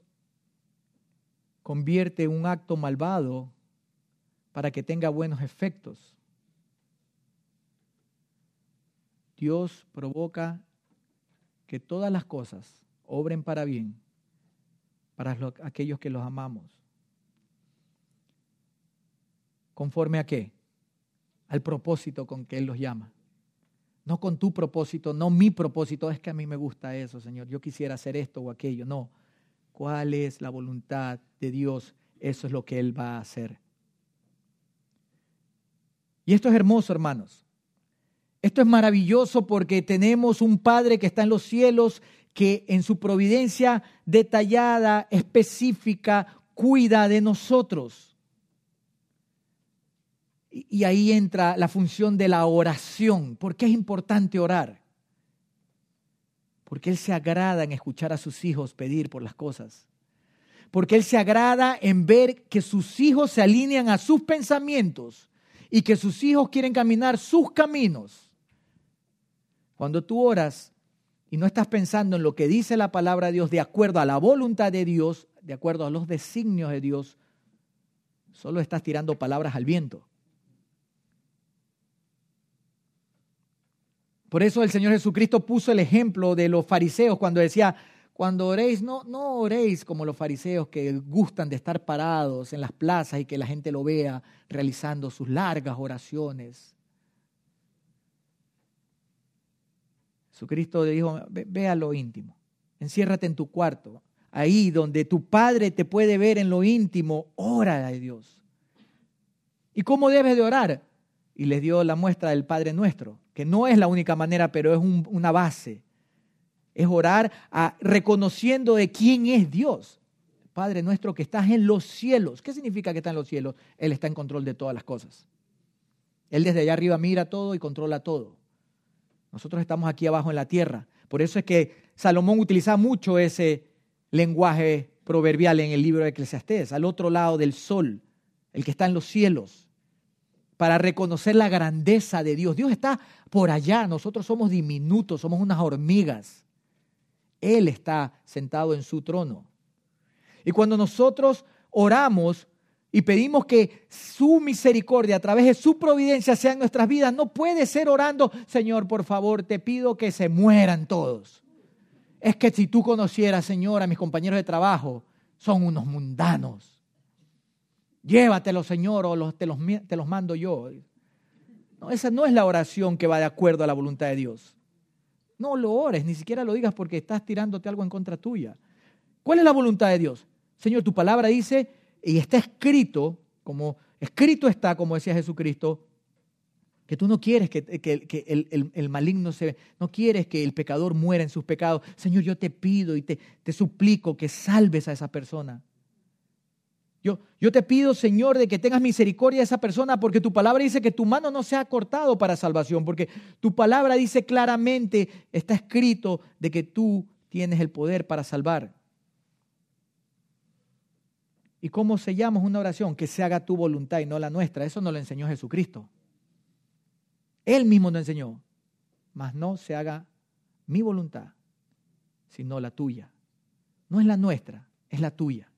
convierte un acto malvado para que tenga buenos efectos. Dios provoca que todas las cosas obren para bien para aquellos que los amamos. ¿Conforme a qué? Al propósito con que Él los llama. No con tu propósito, no mi propósito, es que a mí me gusta eso, Señor, yo quisiera hacer esto o aquello. No, ¿cuál es la voluntad de Dios? Eso es lo que Él va a hacer. Y esto es hermoso, hermanos. Esto es maravilloso porque tenemos un Padre que está en los cielos, que en su providencia detallada, específica, cuida de nosotros. Y ahí entra la función de la oración. ¿Por qué es importante orar? Porque Él se agrada en escuchar a sus hijos pedir por las cosas. Porque Él se agrada en ver que sus hijos se alinean a sus pensamientos y que sus hijos quieren caminar sus caminos. Cuando tú oras y no estás pensando en lo que dice la palabra de Dios de acuerdo a la voluntad de Dios, de acuerdo a los designios de Dios, solo estás tirando palabras al viento. Por eso el Señor Jesucristo puso el ejemplo de los fariseos cuando decía, cuando oréis, no, no oréis como los fariseos que gustan de estar parados en las plazas y que la gente lo vea realizando sus largas oraciones. Jesucristo dijo, ve, ve a lo íntimo, enciérrate en tu cuarto, ahí donde tu Padre te puede ver en lo íntimo, ora a Dios. ¿Y cómo debes de orar? Y les dio la muestra del Padre Nuestro que no es la única manera, pero es una base. Es orar a, reconociendo de quién es Dios. Padre nuestro que estás en los cielos. ¿Qué significa que está en los cielos? Él está en control de todas las cosas. Él desde allá arriba mira todo y controla todo. Nosotros estamos aquí abajo en la tierra. Por eso es que Salomón utiliza mucho ese lenguaje proverbial en el libro de Eclesiastés, al otro lado del sol, el que está en los cielos para reconocer la grandeza de Dios. Dios está por allá, nosotros somos diminutos, somos unas hormigas. Él está sentado en su trono. Y cuando nosotros oramos y pedimos que su misericordia a través de su providencia sea en nuestras vidas, no puede ser orando, Señor, por favor, te pido que se mueran todos. Es que si tú conocieras, Señor, a mis compañeros de trabajo, son unos mundanos Llévatelo, Señor, o te, los, te los mando yo. No, esa no es la oración que va de acuerdo a la voluntad de Dios. No lo ores, ni siquiera lo digas porque estás tirándote algo en contra tuya. ¿Cuál es la voluntad de Dios? Señor, tu palabra dice, y está escrito, como escrito está, como decía Jesucristo, que tú no quieres que, el, el, maligno se, no quieres que el pecador muera en sus pecados. Señor, yo te pido y te, te suplico que salves a esa persona. Yo, te pido, Señor, de que tengas misericordia de esa persona, porque tu palabra dice que tu mano no sea cortado para salvación, porque tu palabra dice claramente, está escrito, de que tú tienes el poder para salvar. ¿Y cómo sellamos una oración? Que se haga tu voluntad y no la nuestra. Eso nos lo enseñó Jesucristo. Él mismo nos enseñó. Mas no se haga mi voluntad, sino la tuya. No es la nuestra, es la tuya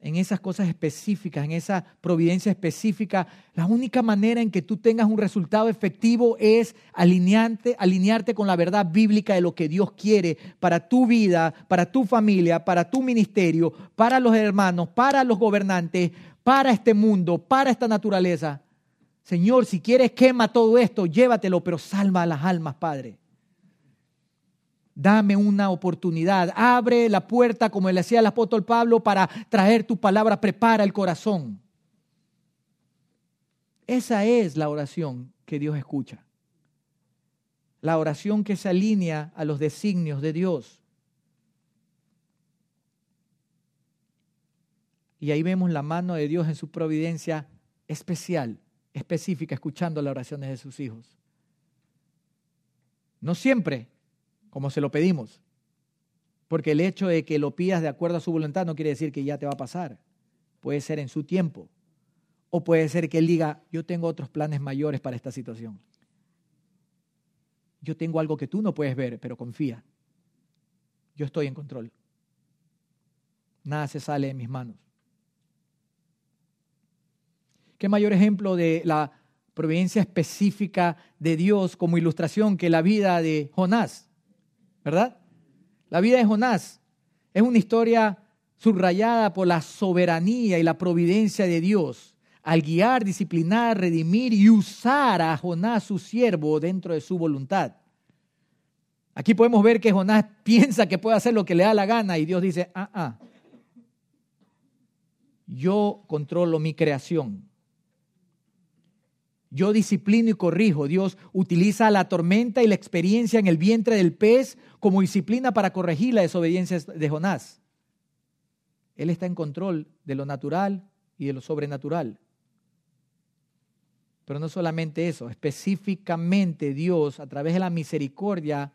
en esas cosas específicas, en esa providencia específica, la única manera en que tú tengas un resultado efectivo es alinearte, alinearte con la verdad bíblica de lo que Dios quiere para tu vida, para tu familia, para tu ministerio, para los hermanos, para los gobernantes, para este mundo, para esta naturaleza. Señor, si quieres quema todo esto, llévatelo, pero salva a las almas, Padre. Dame una oportunidad. Abre la puerta, como le decía el apóstol Pablo, para traer tu palabra. Prepara el corazón. Esa es la oración que Dios escucha. La oración que se alinea a los designios de Dios. Y ahí vemos la mano de Dios en su providencia especial, específica, escuchando las oraciones de sus hijos. No siempre, como se lo pedimos. Porque el hecho de que lo pidas de acuerdo a su voluntad no quiere decir que ya te va a pasar. Puede ser en su tiempo. O puede ser que Él diga, yo tengo otros planes mayores para esta situación. Yo tengo algo que tú no puedes ver, pero confía. Yo estoy en control. Nada se sale de mis manos. ¿Qué mayor ejemplo de la providencia específica de Dios como ilustración que la vida de Jonás, ¿verdad? La vida de Jonás es una historia subrayada por la soberanía y la providencia de Dios al guiar, disciplinar, redimir y usar a Jonás, su siervo, dentro de su voluntad. Aquí podemos ver que Jonás piensa que puede hacer lo que le da la gana y Dios dice, ah, ah, yo controlo mi creación. Yo disciplino y corrijo. Dios utiliza la tormenta y la experiencia en el vientre del pez como disciplina para corregir la desobediencia de Jonás. Él está en control de lo natural y de lo sobrenatural. Pero no solamente eso, específicamente Dios, a través de la misericordia,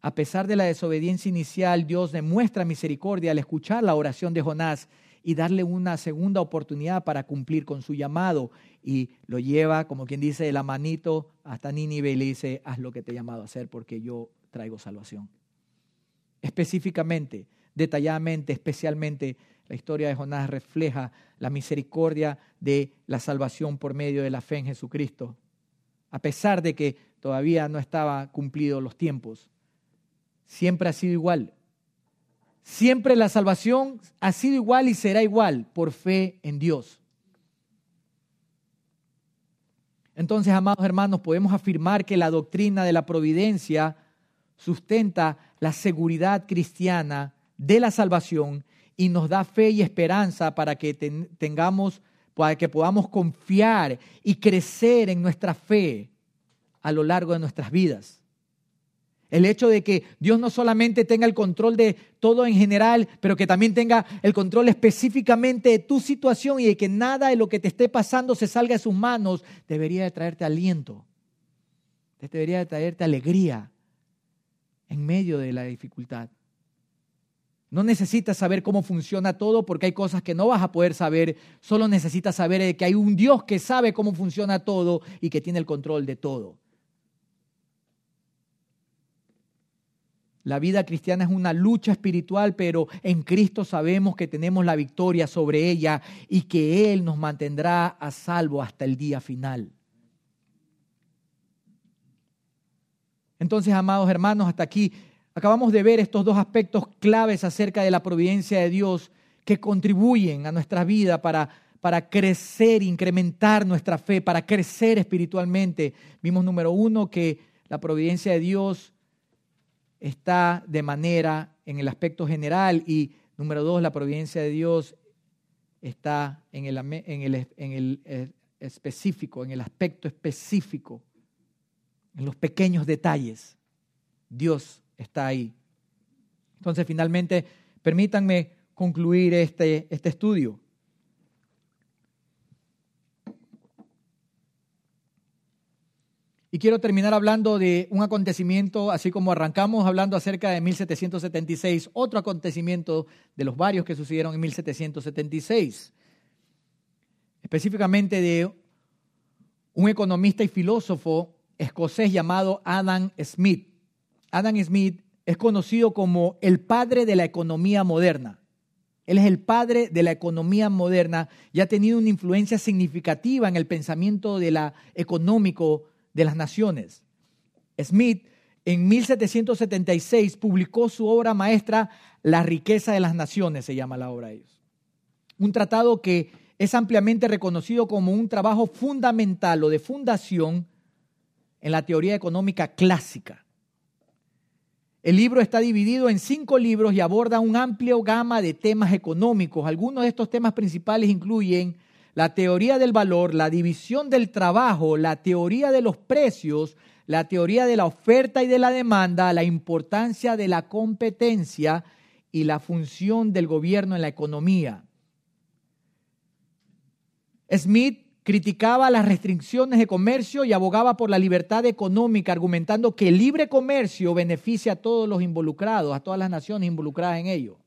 a pesar de la desobediencia inicial, Dios demuestra misericordia al escuchar la oración de Jonás y darle una segunda oportunidad para cumplir con su llamado. Y lo lleva, como quien dice, de la manito hasta Nínive y le dice, haz lo que te he llamado a hacer porque yo traigo salvación. Específicamente, detalladamente, especialmente, la historia de Jonás refleja la misericordia de la salvación por medio de la fe en Jesucristo. A pesar de que todavía no estaban cumplidos los tiempos, siempre ha sido igual. Siempre la salvación ha sido igual y será igual por fe en Dios. Entonces, amados hermanos, podemos afirmar que la doctrina de la providencia sustenta la seguridad cristiana de la salvación y nos da fe y esperanza para que tengamos, para que podamos confiar y crecer en nuestra fe a lo largo de nuestras vidas. El hecho de que Dios no solamente tenga el control de todo en general, pero que también tenga el control específicamente de tu situación y de que nada de lo que te esté pasando se salga de sus manos, debería de traerte aliento, debería de traerte alegría en medio de la dificultad. No necesitas saber cómo funciona todo porque hay cosas que no vas a poder saber. Solo necesitas saber que hay un Dios que sabe cómo funciona todo y que tiene el control de todo. La vida cristiana es una lucha espiritual, pero en Cristo sabemos que tenemos la victoria sobre ella y que Él nos mantendrá a salvo hasta el día final. Entonces, amados hermanos, hasta aquí acabamos de ver estos dos aspectos claves acerca de la providencia de Dios que contribuyen a nuestra vida para, para crecer, incrementar nuestra fe, para crecer espiritualmente. Vimos, número uno, que la providencia de Dios está de manera en el aspecto general y número dos, la providencia de Dios está en el, en el, en el eh, específico, en el aspecto específico, en los pequeños detalles. Dios está ahí. Entonces, finalmente, permítanme concluir este, este estudio. Y quiero terminar hablando de un acontecimiento, así como arrancamos hablando acerca de 1776, otro acontecimiento de los varios que sucedieron en 1776, específicamente de un economista y filósofo escocés llamado Adam Smith. Adam Smith es conocido como el padre de la economía moderna. Él es el padre de la economía moderna y ha tenido una influencia significativa en el pensamiento de económico de las naciones. Smith en 1776 publicó su obra maestra La riqueza de las naciones, se llama la obra de ellos. Un tratado que es ampliamente reconocido como un trabajo fundamental o de fundación en la teoría económica clásica. El libro está dividido en cinco libros y aborda un amplio gama de temas económicos. Algunos de estos temas principales incluyen la teoría del valor, la división del trabajo, la teoría de los precios, la teoría de la oferta y de la demanda, la importancia de la competencia y la función del gobierno en la economía. Smith criticaba las restricciones de comercio y abogaba por la libertad económica, argumentando que el libre comercio beneficia a todos los involucrados, a todas las naciones involucradas en ello.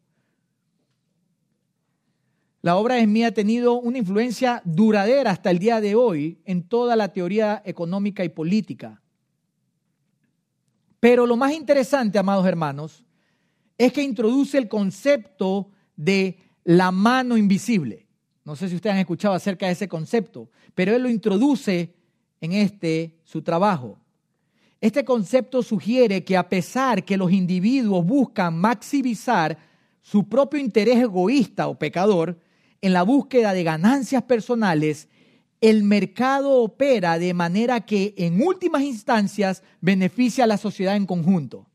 La obra de Smith ha tenido una influencia duradera hasta el día de hoy en toda la teoría económica y política. Pero lo más interesante, amados hermanos, es que introduce el concepto de la mano invisible. No sé si ustedes han escuchado acerca de ese concepto, pero él lo introduce en este su trabajo. Este concepto sugiere que a pesar que los individuos buscan maximizar su propio interés egoísta o pecador en la búsqueda de ganancias personales, el mercado opera de manera que en últimas instancias beneficia a la sociedad en conjunto.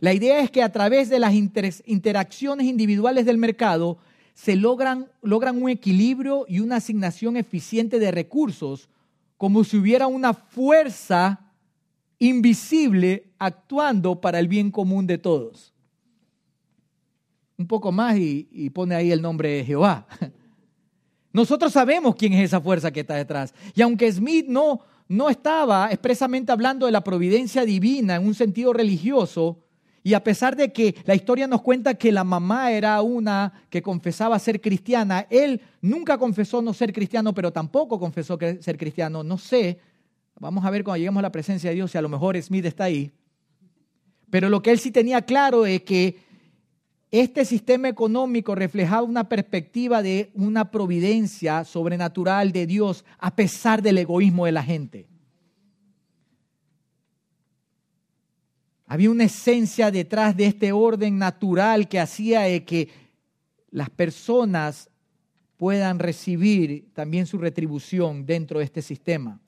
La idea es que a través de las interacciones individuales del mercado se logran, logran un equilibrio y una asignación eficiente de recursos, como si hubiera una fuerza invisible actuando para el bien común de todos. Un poco más y, pone ahí el nombre de Jehová. Nosotros sabemos quién es esa fuerza que está detrás. Y aunque Smith no, no estaba expresamente hablando de la providencia divina en un sentido religioso, y a pesar de que la historia nos cuenta que la mamá era una que confesaba ser cristiana, él nunca confesó no ser cristiano, pero tampoco confesó ser cristiano. No sé, vamos a ver cuando lleguemos a la presencia de Dios si a lo mejor Smith está ahí. Pero lo que él sí tenía claro es que este sistema económico reflejaba una perspectiva de una providencia sobrenatural de Dios a pesar del egoísmo de la gente. Había una esencia detrás de este orden natural que hacía que las personas puedan recibir también su retribución dentro de este sistema.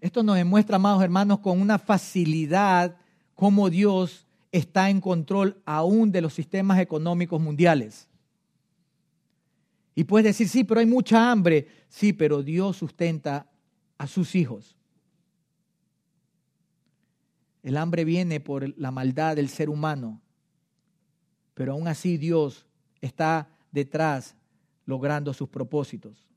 Esto nos demuestra, amados hermanos, con una facilidad cómo Dios está en control aún de los sistemas económicos mundiales. Y puedes decir, sí, pero hay mucha hambre. Sí, pero Dios sustenta a sus hijos. El hambre viene por la maldad del ser humano, pero aún así Dios está detrás logrando sus propósitos.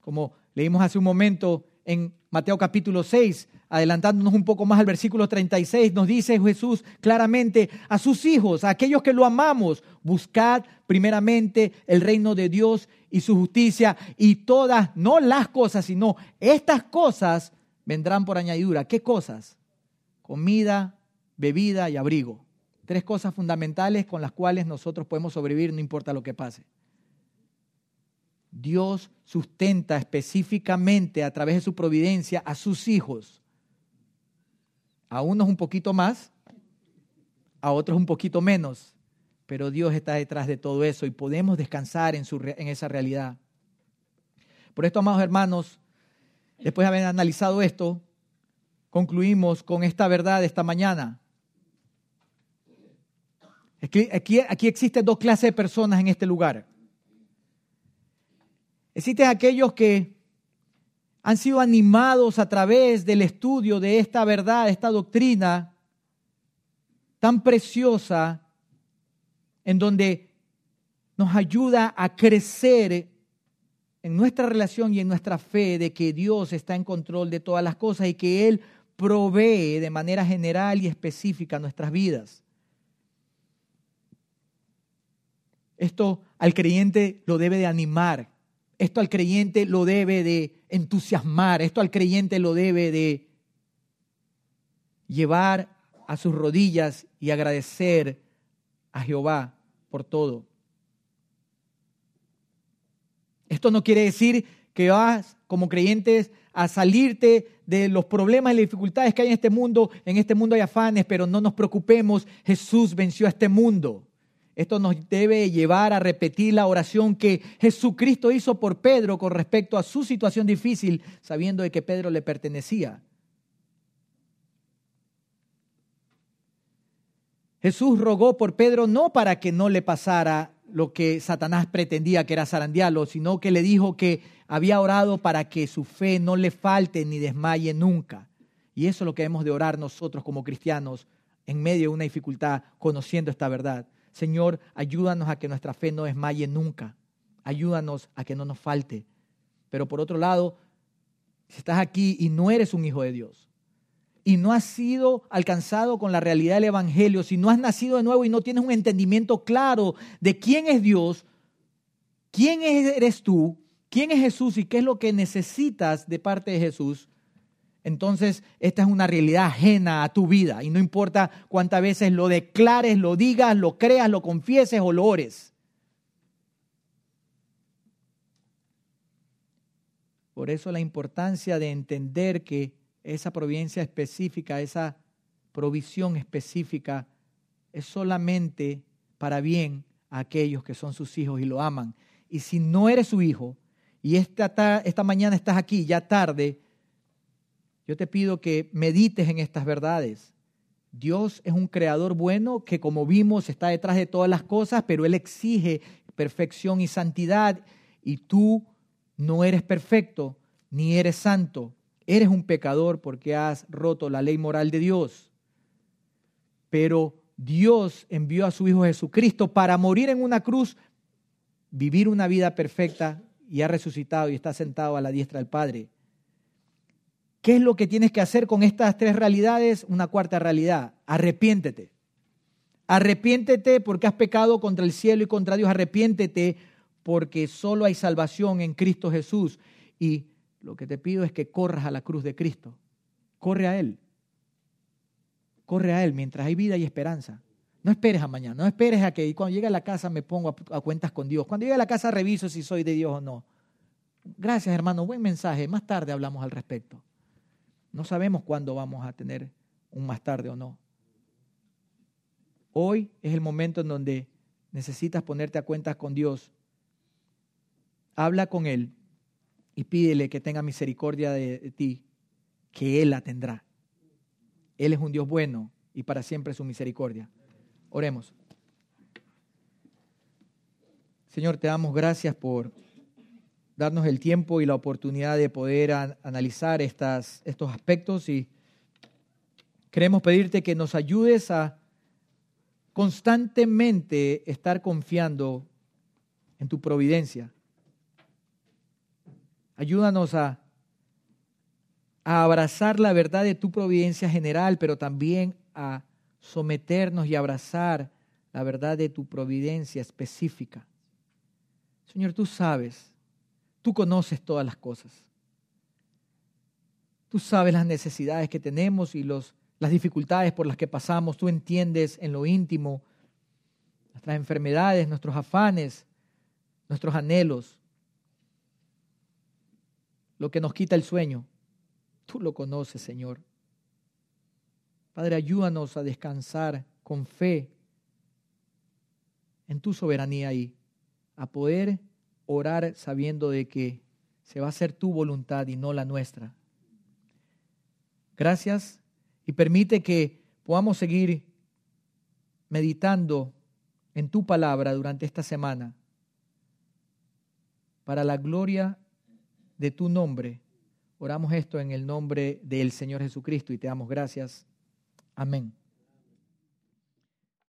Como leímos hace un momento en Mateo capítulo 6, adelantándonos un poco más al versículo 36, nos dice Jesús claramente a sus hijos, a aquellos que lo amamos, buscad primeramente el reino de Dios y su justicia y todas, no las cosas, sino estas cosas vendrán por añadidura. ¿Qué cosas? Comida, bebida y abrigo. Tres cosas fundamentales con las cuales nosotros podemos sobrevivir no importa lo que pase. Dios sustenta específicamente a través de su providencia a sus hijos. A unos un poquito más, a otros un poquito menos, pero Dios está detrás de todo eso y podemos descansar en, su, en esa realidad. Por esto, amados hermanos, Después de haber analizado esto, concluimos con esta verdad esta mañana. Aquí, aquí, existen dos clases de personas en este lugar. Existen aquellos que han sido animados a través del estudio de esta verdad, esta doctrina tan preciosa, en donde nos ayuda a crecer en nuestra relación y en nuestra fe de que Dios está en control de todas las cosas y que Él provee de manera general y específica nuestras vidas. Esto al creyente lo debe de animar, esto al creyente lo debe de entusiasmar, esto al creyente lo debe de llevar a sus rodillas y agradecer a Jehová por todo. Esto no quiere decir que vas como creyentes a salirte de los problemas y las dificultades que hay en este mundo. En este mundo hay afanes, pero no nos preocupemos. Jesús venció a este mundo. Esto nos debe llevar a repetir la oración que Jesucristo hizo por Pedro con respecto a su situación difícil, sabiendo de que Pedro le pertenecía. Jesús rogó por Pedro no para que no le pasara lo que Satanás pretendía que era zarandearlo, sino que le dijo que había orado para que su fe no le falte ni desmaye nunca. Y eso es lo que hemos de orar nosotros como cristianos en medio de una dificultad, conociendo esta verdad. Señor, ayúdanos a que nuestra fe no desmaye nunca. Ayúdanos a que no nos falte. Pero por otro lado, si estás aquí y no eres un hijo de Dios, y no has sido alcanzado con la realidad del Evangelio, si no has nacido de nuevo y no tienes un entendimiento claro de quién es Dios, quién eres tú, quién es Jesús y qué es lo que necesitas de parte de Jesús, entonces esta es una realidad ajena a tu vida y no importa cuántas veces lo declares, lo digas, lo creas, lo confieses o lo ores. Por eso la importancia de entender que esa providencia específica, esa provisión específica, es solamente para bien a aquellos que son sus hijos y lo aman. Y si no eres su hijo y esta, esta mañana estás aquí, ya tarde, yo te pido que medites en estas verdades. Dios es un creador bueno que como vimos está detrás de todas las cosas, pero Él exige perfección y santidad y tú no eres perfecto ni eres santo. Eres un pecador porque has roto la ley moral de Dios. Pero Dios envió a su Hijo Jesucristo para morir en una cruz, vivir una vida perfecta y ha resucitado y está sentado a la diestra del Padre. ¿Qué es lo que tienes que hacer con estas tres realidades? Una cuarta realidad, arrepiéntete. Arrepiéntete porque has pecado contra el cielo y contra Dios. Arrepiéntete porque solo hay salvación en Cristo Jesús. Y lo que te pido es que corras a la cruz de Cristo. Corre a Él. Corre a Él mientras hay vida y esperanza. No esperes a mañana, no esperes a que cuando llegue a la casa me pongo a, cuentas con Dios. Cuando llegue a la casa reviso si soy de Dios o no. Gracias hermano, buen mensaje. Más tarde hablamos al respecto. No sabemos cuándo vamos a tener un más tarde o no. Hoy es el momento en donde necesitas ponerte a cuentas con Dios. Habla con Él y pídele que tenga misericordia de, ti, que Él la tendrá. Él es un Dios bueno y para siempre su misericordia. Oremos. Señor, te damos gracias por darnos el tiempo y la oportunidad de poder analizar estas, estos aspectos y queremos pedirte que nos ayudes a constantemente estar confiando en tu providencia. Ayúdanos a abrazar la verdad de tu providencia general, pero también a someternos y abrazar la verdad de tu providencia específica. Señor, tú sabes, tú conoces todas las cosas. Tú sabes las necesidades que tenemos y los, las dificultades por las que pasamos. Tú entiendes en lo íntimo nuestras enfermedades, nuestros afanes, nuestros anhelos, lo que nos quita el sueño. Tú lo conoces, Señor. Padre, ayúdanos a descansar con fe en tu soberanía y a poder orar sabiendo de que se va a hacer tu voluntad y no la nuestra. Gracias y permite que podamos seguir meditando en tu palabra durante esta semana para la gloria de tu nombre Oramos esto en el nombre del Señor Jesucristo y te damos gracias. Amén.